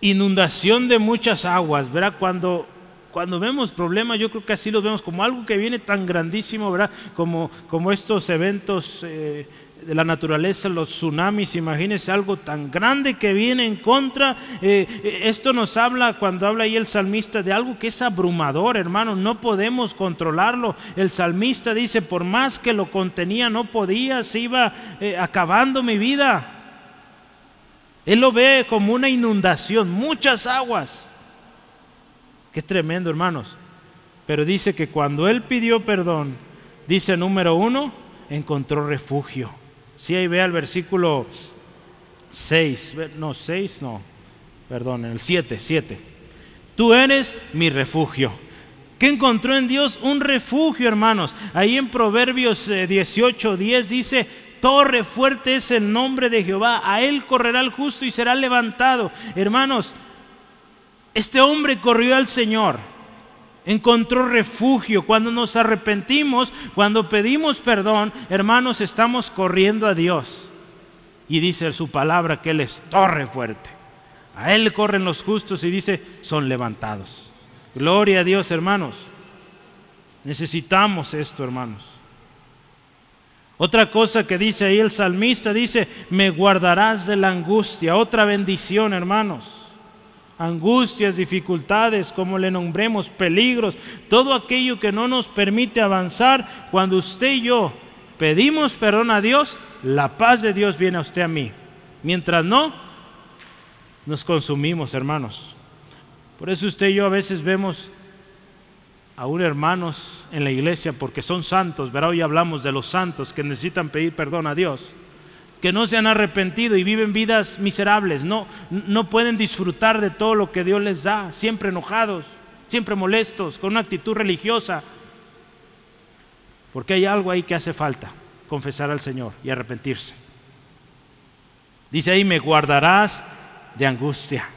inundación de muchas aguas, ¿verdad? Cuando cuando vemos problemas, yo creo que así los vemos como algo que viene tan grandísimo, ¿verdad? Como, como estos eventos eh, de la naturaleza, los tsunamis, imagínense algo tan grande que viene en contra. Eh, eh, esto nos habla, cuando habla ahí el salmista, de algo que es abrumador, hermano, no podemos controlarlo. El salmista dice, por más que lo contenía, no podía, se iba acabando mi vida. Él lo ve como una inundación, muchas aguas. Qué tremendo, hermanos. Pero dice que cuando él pidió perdón, dice número uno, encontró refugio. Si ahí ve el versículo 6, no, 6, no, perdón, el 7, 7. Tú eres mi refugio. ¿Qué encontró en Dios? Un refugio, hermanos. Ahí en Proverbios 18, eh, 10 dice, torre fuerte es el nombre de Jehová, a él correrá el justo y será levantado. Hermanos, este hombre corrió al Señor, encontró refugio. Cuando nos arrepentimos, cuando pedimos perdón, hermanos, estamos corriendo a Dios. Y dice su palabra que Él es torre fuerte. A Él corren los justos y dice, son levantados. Gloria a Dios, hermanos. Necesitamos esto, hermanos. Otra cosa que dice ahí el salmista, dice, me guardarás de la angustia. Otra bendición, hermanos. Angustias, dificultades, como le nombremos, peligros, todo aquello que no nos permite avanzar, cuando usted y yo pedimos perdón a Dios, la paz de Dios viene a usted a mí. Mientras no, nos consumimos, hermanos. Por eso usted y yo a veces vemos aún hermanos en la iglesia, porque son santos, ¿verdad? Hoy hablamos de los santos que necesitan pedir perdón a Dios, que no se han arrepentido y viven vidas miserables, no, no pueden disfrutar de todo lo que Dios les da, siempre enojados, siempre molestos, con una actitud religiosa, porque hay algo ahí que hace falta, confesar al Señor y arrepentirse. Dice ahí, me guardarás de angustia.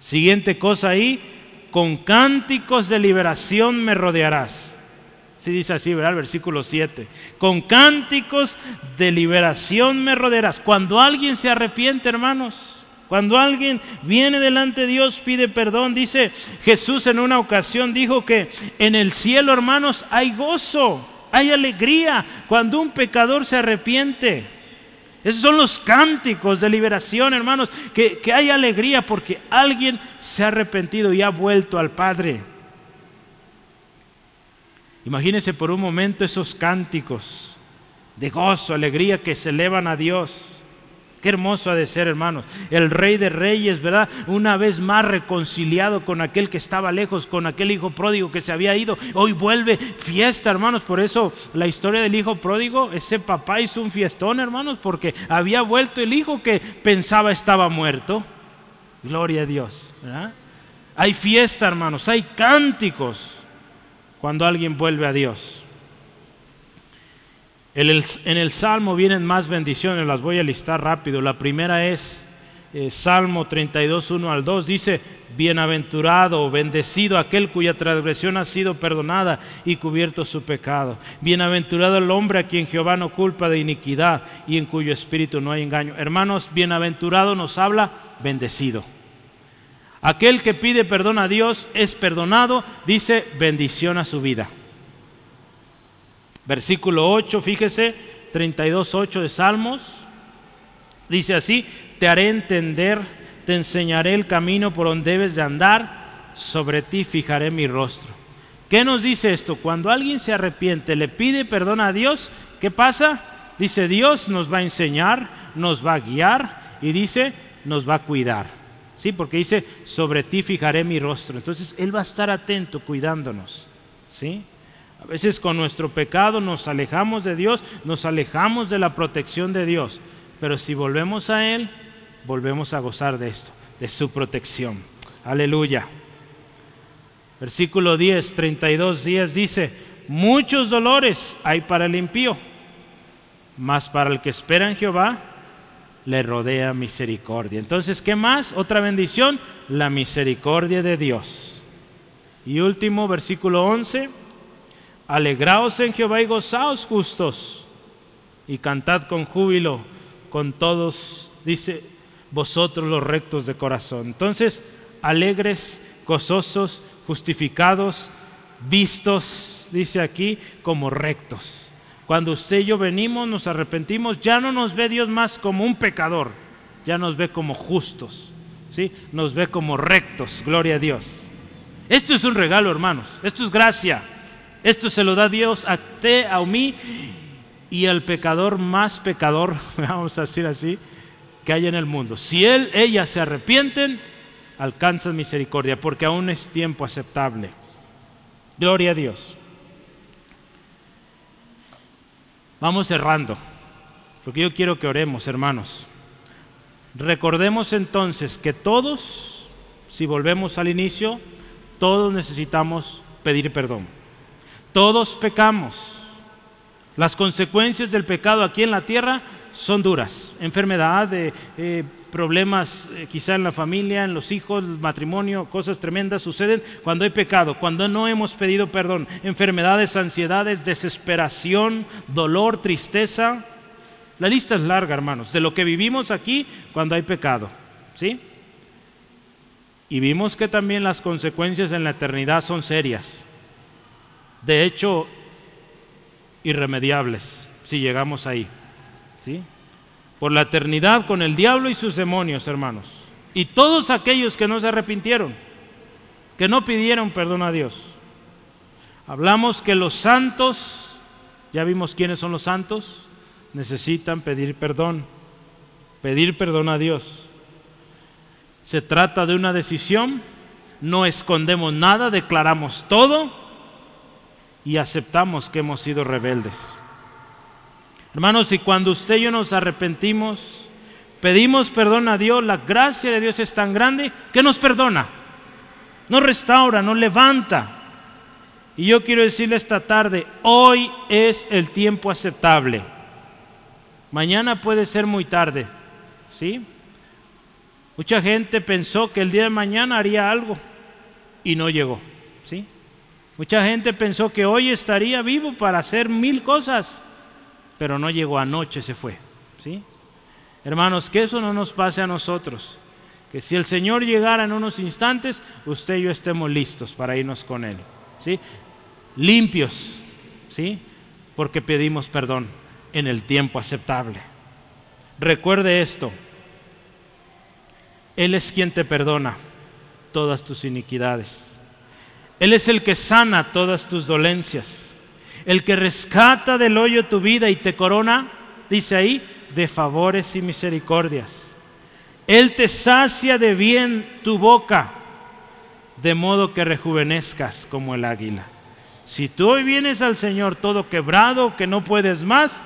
Siguiente cosa ahí, con cánticos de liberación me rodearás. Si dice así, ¿verdad? Versículo 7. Con cánticos de liberación me rodearás. Cuando alguien se arrepiente, hermanos, cuando alguien viene delante de Dios, pide perdón, dice Jesús en una ocasión, dijo que en el cielo, hermanos, hay gozo, hay alegría cuando un pecador se arrepiente. Esos son los cánticos de liberación, hermanos, que, hay alegría porque alguien se ha arrepentido y ha vuelto al Padre. Imagínense por un momento esos cánticos de gozo, alegría que se elevan a Dios. Qué hermoso ha de ser, hermanos. El rey de reyes, ¿verdad? Una vez más reconciliado con aquel que estaba lejos, con aquel hijo pródigo que se había ido. Hoy vuelve fiesta, hermanos. Por eso la historia del hijo pródigo, ese papá hizo un fiestón, hermanos, porque había vuelto el hijo que pensaba estaba muerto. Gloria a Dios. Hay fiesta, hermanos. Hay cánticos cuando alguien vuelve a Dios. En el, Salmo vienen más bendiciones, las voy a listar rápido. La primera es eh, Salmo 32, 1 al 2. Dice, bienaventurado bendecido aquel cuya transgresión ha sido perdonada y cubierto su pecado. Bienaventurado el hombre a quien Jehová no culpa de iniquidad y en cuyo espíritu no hay engaño. Hermanos, bienaventurado nos habla bendecido. Aquel que pide perdón a Dios es perdonado, dice bendición a su vida. Versículo 8, fíjese, 32.8 de Salmos. Dice así, te haré entender, te enseñaré el camino por donde debes de andar, sobre ti fijaré mi rostro. ¿Qué nos dice esto? Cuando alguien se arrepiente, le pide perdón a Dios, ¿qué pasa? Dice, Dios nos va a enseñar, nos va a guiar y dice, nos va a cuidar. Sí, porque dice, sobre ti fijaré mi rostro. Entonces, Él va a estar atento cuidándonos. ¿Sí? A veces con nuestro pecado nos alejamos de Dios, nos alejamos de la protección de Dios. Pero si volvemos a Él, volvemos a gozar de esto, de su protección. Aleluya. Versículo 10, 32 días dice, muchos dolores hay para el impío, mas para el que espera en Jehová le rodea misericordia. Entonces, ¿qué más? Otra bendición, la misericordia de Dios. Y último, versículo 11 Alegraos en Jehová y gozaos justos, y cantad con júbilo con todos, dice, vosotros los rectos de corazón. Entonces, alegres, gozosos, justificados, vistos, dice aquí, como rectos. Cuando usted y yo venimos, nos arrepentimos, ya no nos ve Dios más como un pecador, ya nos ve como justos, ¿sí? Nos ve como rectos, gloria a Dios. Esto es un regalo, hermanos, esto es gracia. Esto se lo da Dios a ti, a mí y al pecador más pecador, <laughs> vamos a decir así, que hay en el mundo. Si él, ella se arrepienten, alcanzan misericordia, porque aún es tiempo aceptable. Gloria a Dios. Vamos cerrando, porque yo quiero que oremos, hermanos. Recordemos entonces que todos, si volvemos al inicio, todos necesitamos pedir perdón. Todos pecamos. Las consecuencias del pecado aquí en la tierra son duras. Enfermedad, eh, problemas eh, quizá en la familia, en los hijos, el matrimonio, cosas tremendas suceden cuando hay pecado, cuando no hemos pedido perdón. Enfermedades, ansiedades, desesperación, dolor, tristeza. La lista es larga, hermanos, de lo que vivimos aquí cuando hay pecado. ¿Sí? Y vimos que también las consecuencias en la eternidad son serias. De hecho, irremediables si llegamos ahí. ¿sí? Por la eternidad con el diablo y sus demonios, hermanos. Y todos aquellos que no se arrepintieron, que no pidieron perdón a Dios. Hablamos que los santos, ya vimos quiénes son los santos, necesitan pedir perdón, pedir perdón a Dios. Se trata de una decisión, no escondemos nada, declaramos todo y aceptamos que hemos sido rebeldes. Hermanos, y cuando usted y yo nos arrepentimos, pedimos perdón a Dios, la gracia de Dios es tan grande que nos perdona, nos restaura, nos levanta. Y yo quiero decirle esta tarde, hoy es el tiempo aceptable. Mañana puede ser muy tarde, ¿sí? Mucha gente pensó que el día de mañana haría algo y no llegó, ¿sí? Mucha gente pensó que hoy estaría vivo para hacer mil cosas, pero no llegó anoche, se fue. ¿sí? Hermanos, que eso no nos pase a nosotros. Que si el Señor llegara en unos instantes, usted y yo estemos listos para irnos con Él. ¿sí? Limpios, ¿sí? porque pedimos perdón en el tiempo aceptable. Recuerde esto. Él es quien te perdona todas tus iniquidades. Él es el que sana todas tus dolencias, el que rescata del hoyo tu vida y te corona, dice ahí, de favores y misericordias. Él te sacia de bien tu boca, de modo que rejuvenezcas como el águila. Si tú hoy vienes al Señor todo quebrado, que no puedes más,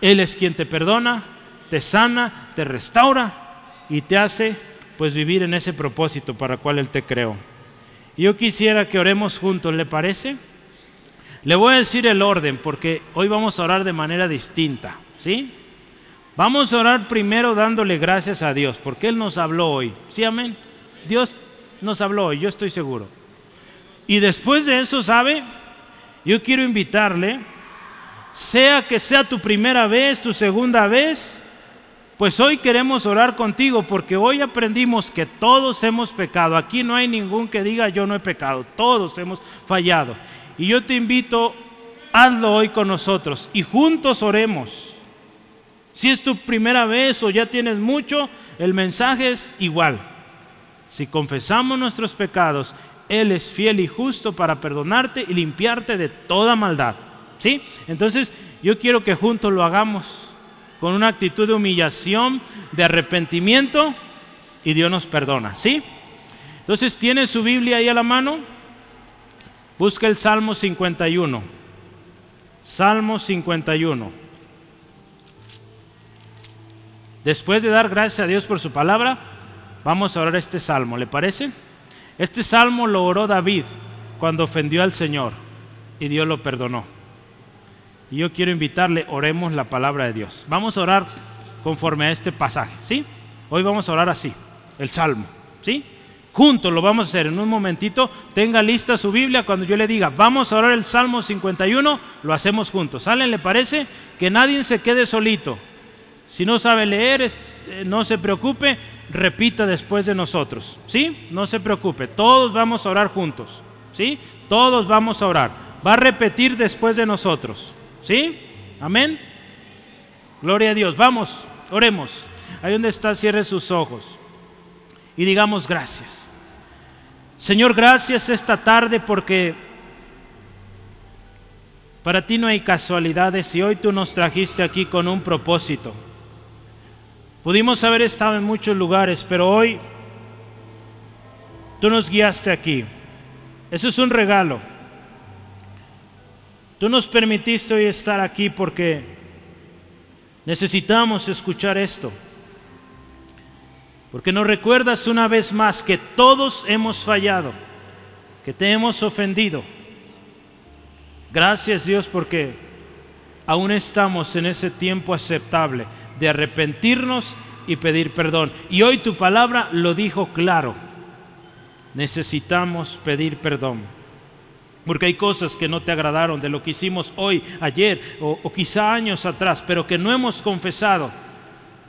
Él es quien te perdona, te sana, te restaura y te hace pues vivir en ese propósito para el cual Él te creó. Yo quisiera que oremos juntos, ¿le parece? Le voy a decir el orden porque hoy vamos a orar de manera distinta, ¿sí? Vamos a orar primero dándole gracias a Dios porque Él nos habló hoy, ¿sí amén? Dios nos habló hoy, yo estoy seguro. Y después de eso, ¿sabe? Yo quiero invitarle, sea que sea tu primera vez, tu segunda vez, pues hoy queremos orar contigo porque hoy aprendimos que todos hemos pecado. Aquí no hay ningún que diga yo no he pecado. Todos hemos fallado. Y yo te invito, hazlo hoy con nosotros y juntos oremos. Si es tu primera vez o ya tienes mucho, el mensaje es igual. Si confesamos nuestros pecados, Él es fiel y justo para perdonarte y limpiarte de toda maldad. ¿Sí? Entonces, yo quiero que juntos lo hagamos con una actitud de humillación, de arrepentimiento, y Dios nos perdona, ¿sí? Entonces, ¿tiene su Biblia ahí a la mano? Busca el Salmo 51. Salmo 51. Después de dar gracias a Dios por su palabra, vamos a orar este salmo, ¿le parece? Este salmo lo oró David cuando ofendió al Señor y Dios lo perdonó. Y yo quiero invitarle, oremos la palabra de Dios. Vamos a orar conforme a este pasaje, ¿sí? Hoy vamos a orar así, el Salmo, ¿sí? Juntos lo vamos a hacer en un momentito. Tenga lista su Biblia cuando yo le diga, vamos a orar el Salmo 51, lo hacemos juntos. ¿Salen? ¿Le parece? Que nadie se quede solito. Si no sabe leer, eh, no se preocupe, repita después de nosotros. ¿Sí? No se preocupe, todos vamos a orar juntos. ¿Sí? Todos vamos a orar. Va a repetir después de nosotros. ¿Sí? Amén. Gloria a Dios. Vamos, oremos. Ahí donde está, cierre sus ojos y digamos gracias. Señor, gracias esta tarde porque para ti no hay casualidades y hoy tú nos trajiste aquí con un propósito. Pudimos haber estado en muchos lugares, pero hoy tú nos guiaste aquí. Eso es un regalo. Tú nos permitiste hoy estar aquí porque necesitamos escuchar esto. Porque nos recuerdas una vez más que todos hemos fallado, que te hemos ofendido. Gracias Dios porque aún estamos en ese tiempo aceptable de arrepentirnos y pedir perdón. Y hoy tu palabra lo dijo claro. Necesitamos pedir perdón. Porque hay cosas que no te agradaron de lo que hicimos hoy, ayer o, quizá años atrás, pero que no hemos confesado.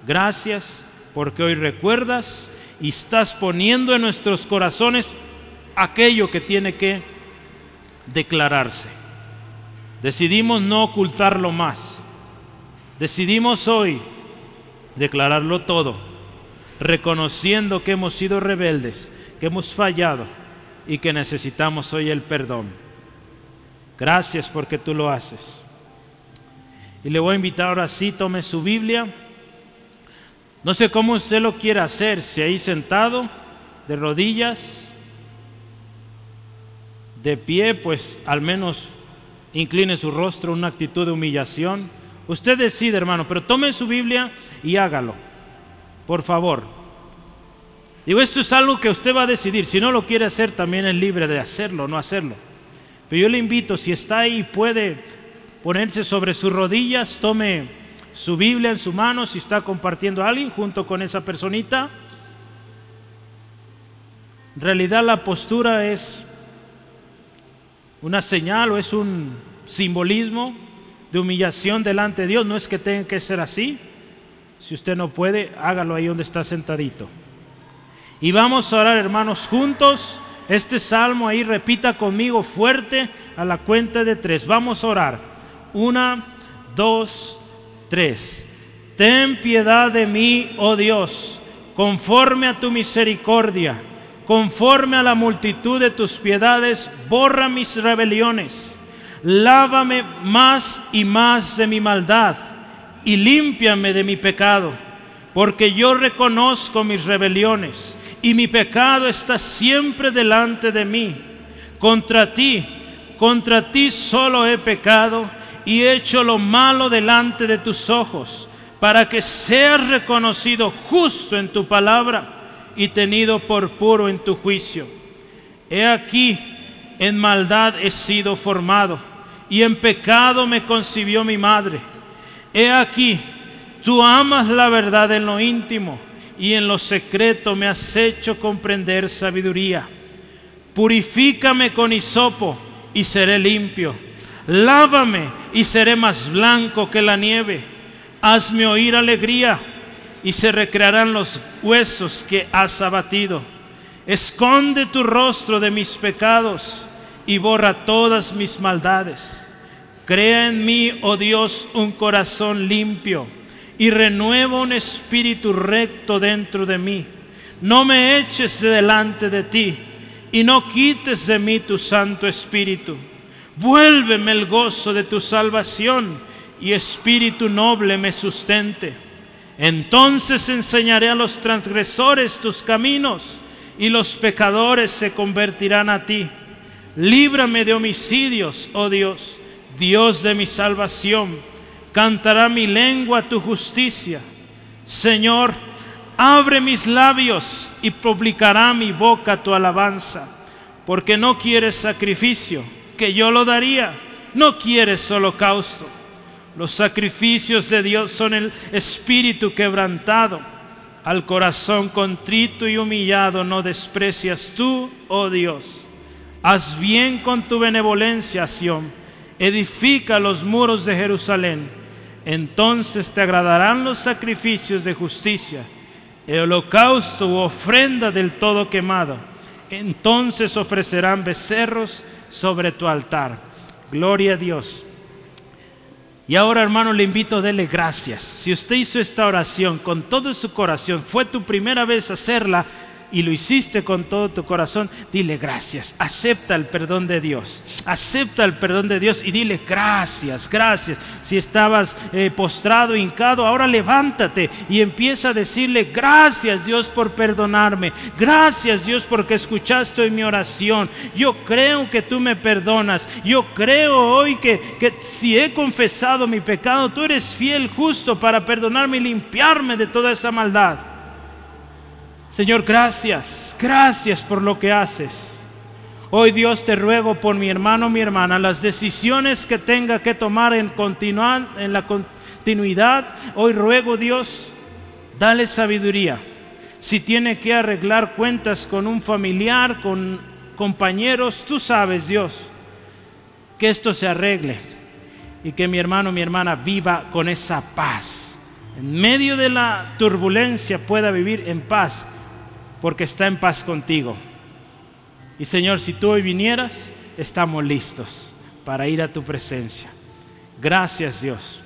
Gracias porque hoy recuerdas y estás poniendo en nuestros corazones aquello que tiene que declararse. Decidimos no ocultarlo más. Decidimos hoy declararlo todo, reconociendo que hemos sido rebeldes, que hemos fallado y que necesitamos hoy el perdón. Gracias porque tú lo haces. Y le voy a invitar ahora sí, tome su Biblia. No sé cómo usted lo quiere hacer, si ahí sentado, de rodillas, de pie, pues al menos incline su rostro, una actitud de humillación. Usted decide, hermano, pero tome su Biblia y hágalo, por favor. Digo, esto es algo que usted va a decidir. Si no lo quiere hacer, también es libre de hacerlo o no hacerlo. Pero yo le invito, si está ahí, puede ponerse sobre sus rodillas, tome su Biblia en su mano si está compartiendo a alguien junto con esa personita. En realidad la postura es una señal o es un simbolismo de humillación delante de Dios. No es que tenga que ser así. Si usted no puede, hágalo ahí donde está sentadito. Y vamos a orar, hermanos, juntos. Este salmo ahí repita conmigo fuerte a la cuenta de tres. Vamos a orar. Una, dos, 3. Ten piedad de mí, oh Dios, conforme a tu misericordia, conforme a la multitud de tus piedades, borra mis rebeliones. Lávame más y más de mi maldad y límpiame de mi pecado, porque yo reconozco mis rebeliones y mi pecado está siempre delante de mí. Contra ti, contra ti solo he pecado y hecho lo malo delante de tus ojos, para que seas reconocido justo en tu palabra y tenido por puro en tu juicio. He aquí, en maldad he sido formado, y en pecado me concibió mi madre. He aquí, tú amas la verdad en lo íntimo, y en lo secreto me has hecho comprender sabiduría. Purifícame con hisopo, y seré limpio lávame y seré más blanco que la nieve. Hazme oír alegría y se recrearán los huesos que has abatido. Esconde tu rostro de mis pecados y borra todas mis maldades. Crea en mí, oh Dios, un corazón limpio y renueva un espíritu recto dentro de mí. No me eches delante de ti y no quites de mí tu Santo Espíritu. Vuélveme el gozo de tu salvación y espíritu noble me sustente. Entonces enseñaré a los transgresores tus caminos y los pecadores se convertirán a ti. Líbrame de homicidios, oh Dios, Dios de mi salvación. Cantará mi lengua tu justicia. Señor, abre mis labios y publicará mi boca tu alabanza, porque no quieres sacrificio que yo lo daría. No quieres holocausto. Los sacrificios de Dios son el espíritu quebrantado. Al corazón contrito y humillado no desprecias tú, oh Dios. Haz bien con tu benevolencia, Sión. Edifica los muros de Jerusalén. Entonces te agradarán los sacrificios de justicia, el holocausto u ofrenda del todo quemado. Entonces ofrecerán becerros sobre tu altar. Gloria a Dios. Y ahora, hermano, le invito a darle gracias. Si usted hizo esta oración con todo su corazón, fue tu primera vez hacerla, y lo hiciste con todo tu corazón, dile gracias. Acepta el perdón de Dios. Acepta el perdón de Dios y dile gracias, gracias. Si estabas eh, postrado, hincado, ahora levántate y empieza a decirle gracias Dios por perdonarme. Gracias Dios porque escuchaste mi oración. Yo creo que tú me perdonas. Yo creo hoy que, que si he confesado mi pecado, tú eres fiel, justo para perdonarme y limpiarme de toda esa maldad. Señor, gracias, gracias por lo que haces. Hoy Dios te ruego por mi hermano, mi hermana, las decisiones que tenga que tomar en, en la continuidad. Hoy ruego Dios, dale sabiduría. Si tiene que arreglar cuentas con un familiar, con compañeros, tú sabes Dios, que esto se arregle y que mi hermano, mi hermana viva con esa paz. En medio de la turbulencia pueda vivir en paz, porque está en paz contigo. Y Señor, si tú hoy vinieras, estamos listos para ir a tu presencia. Gracias Dios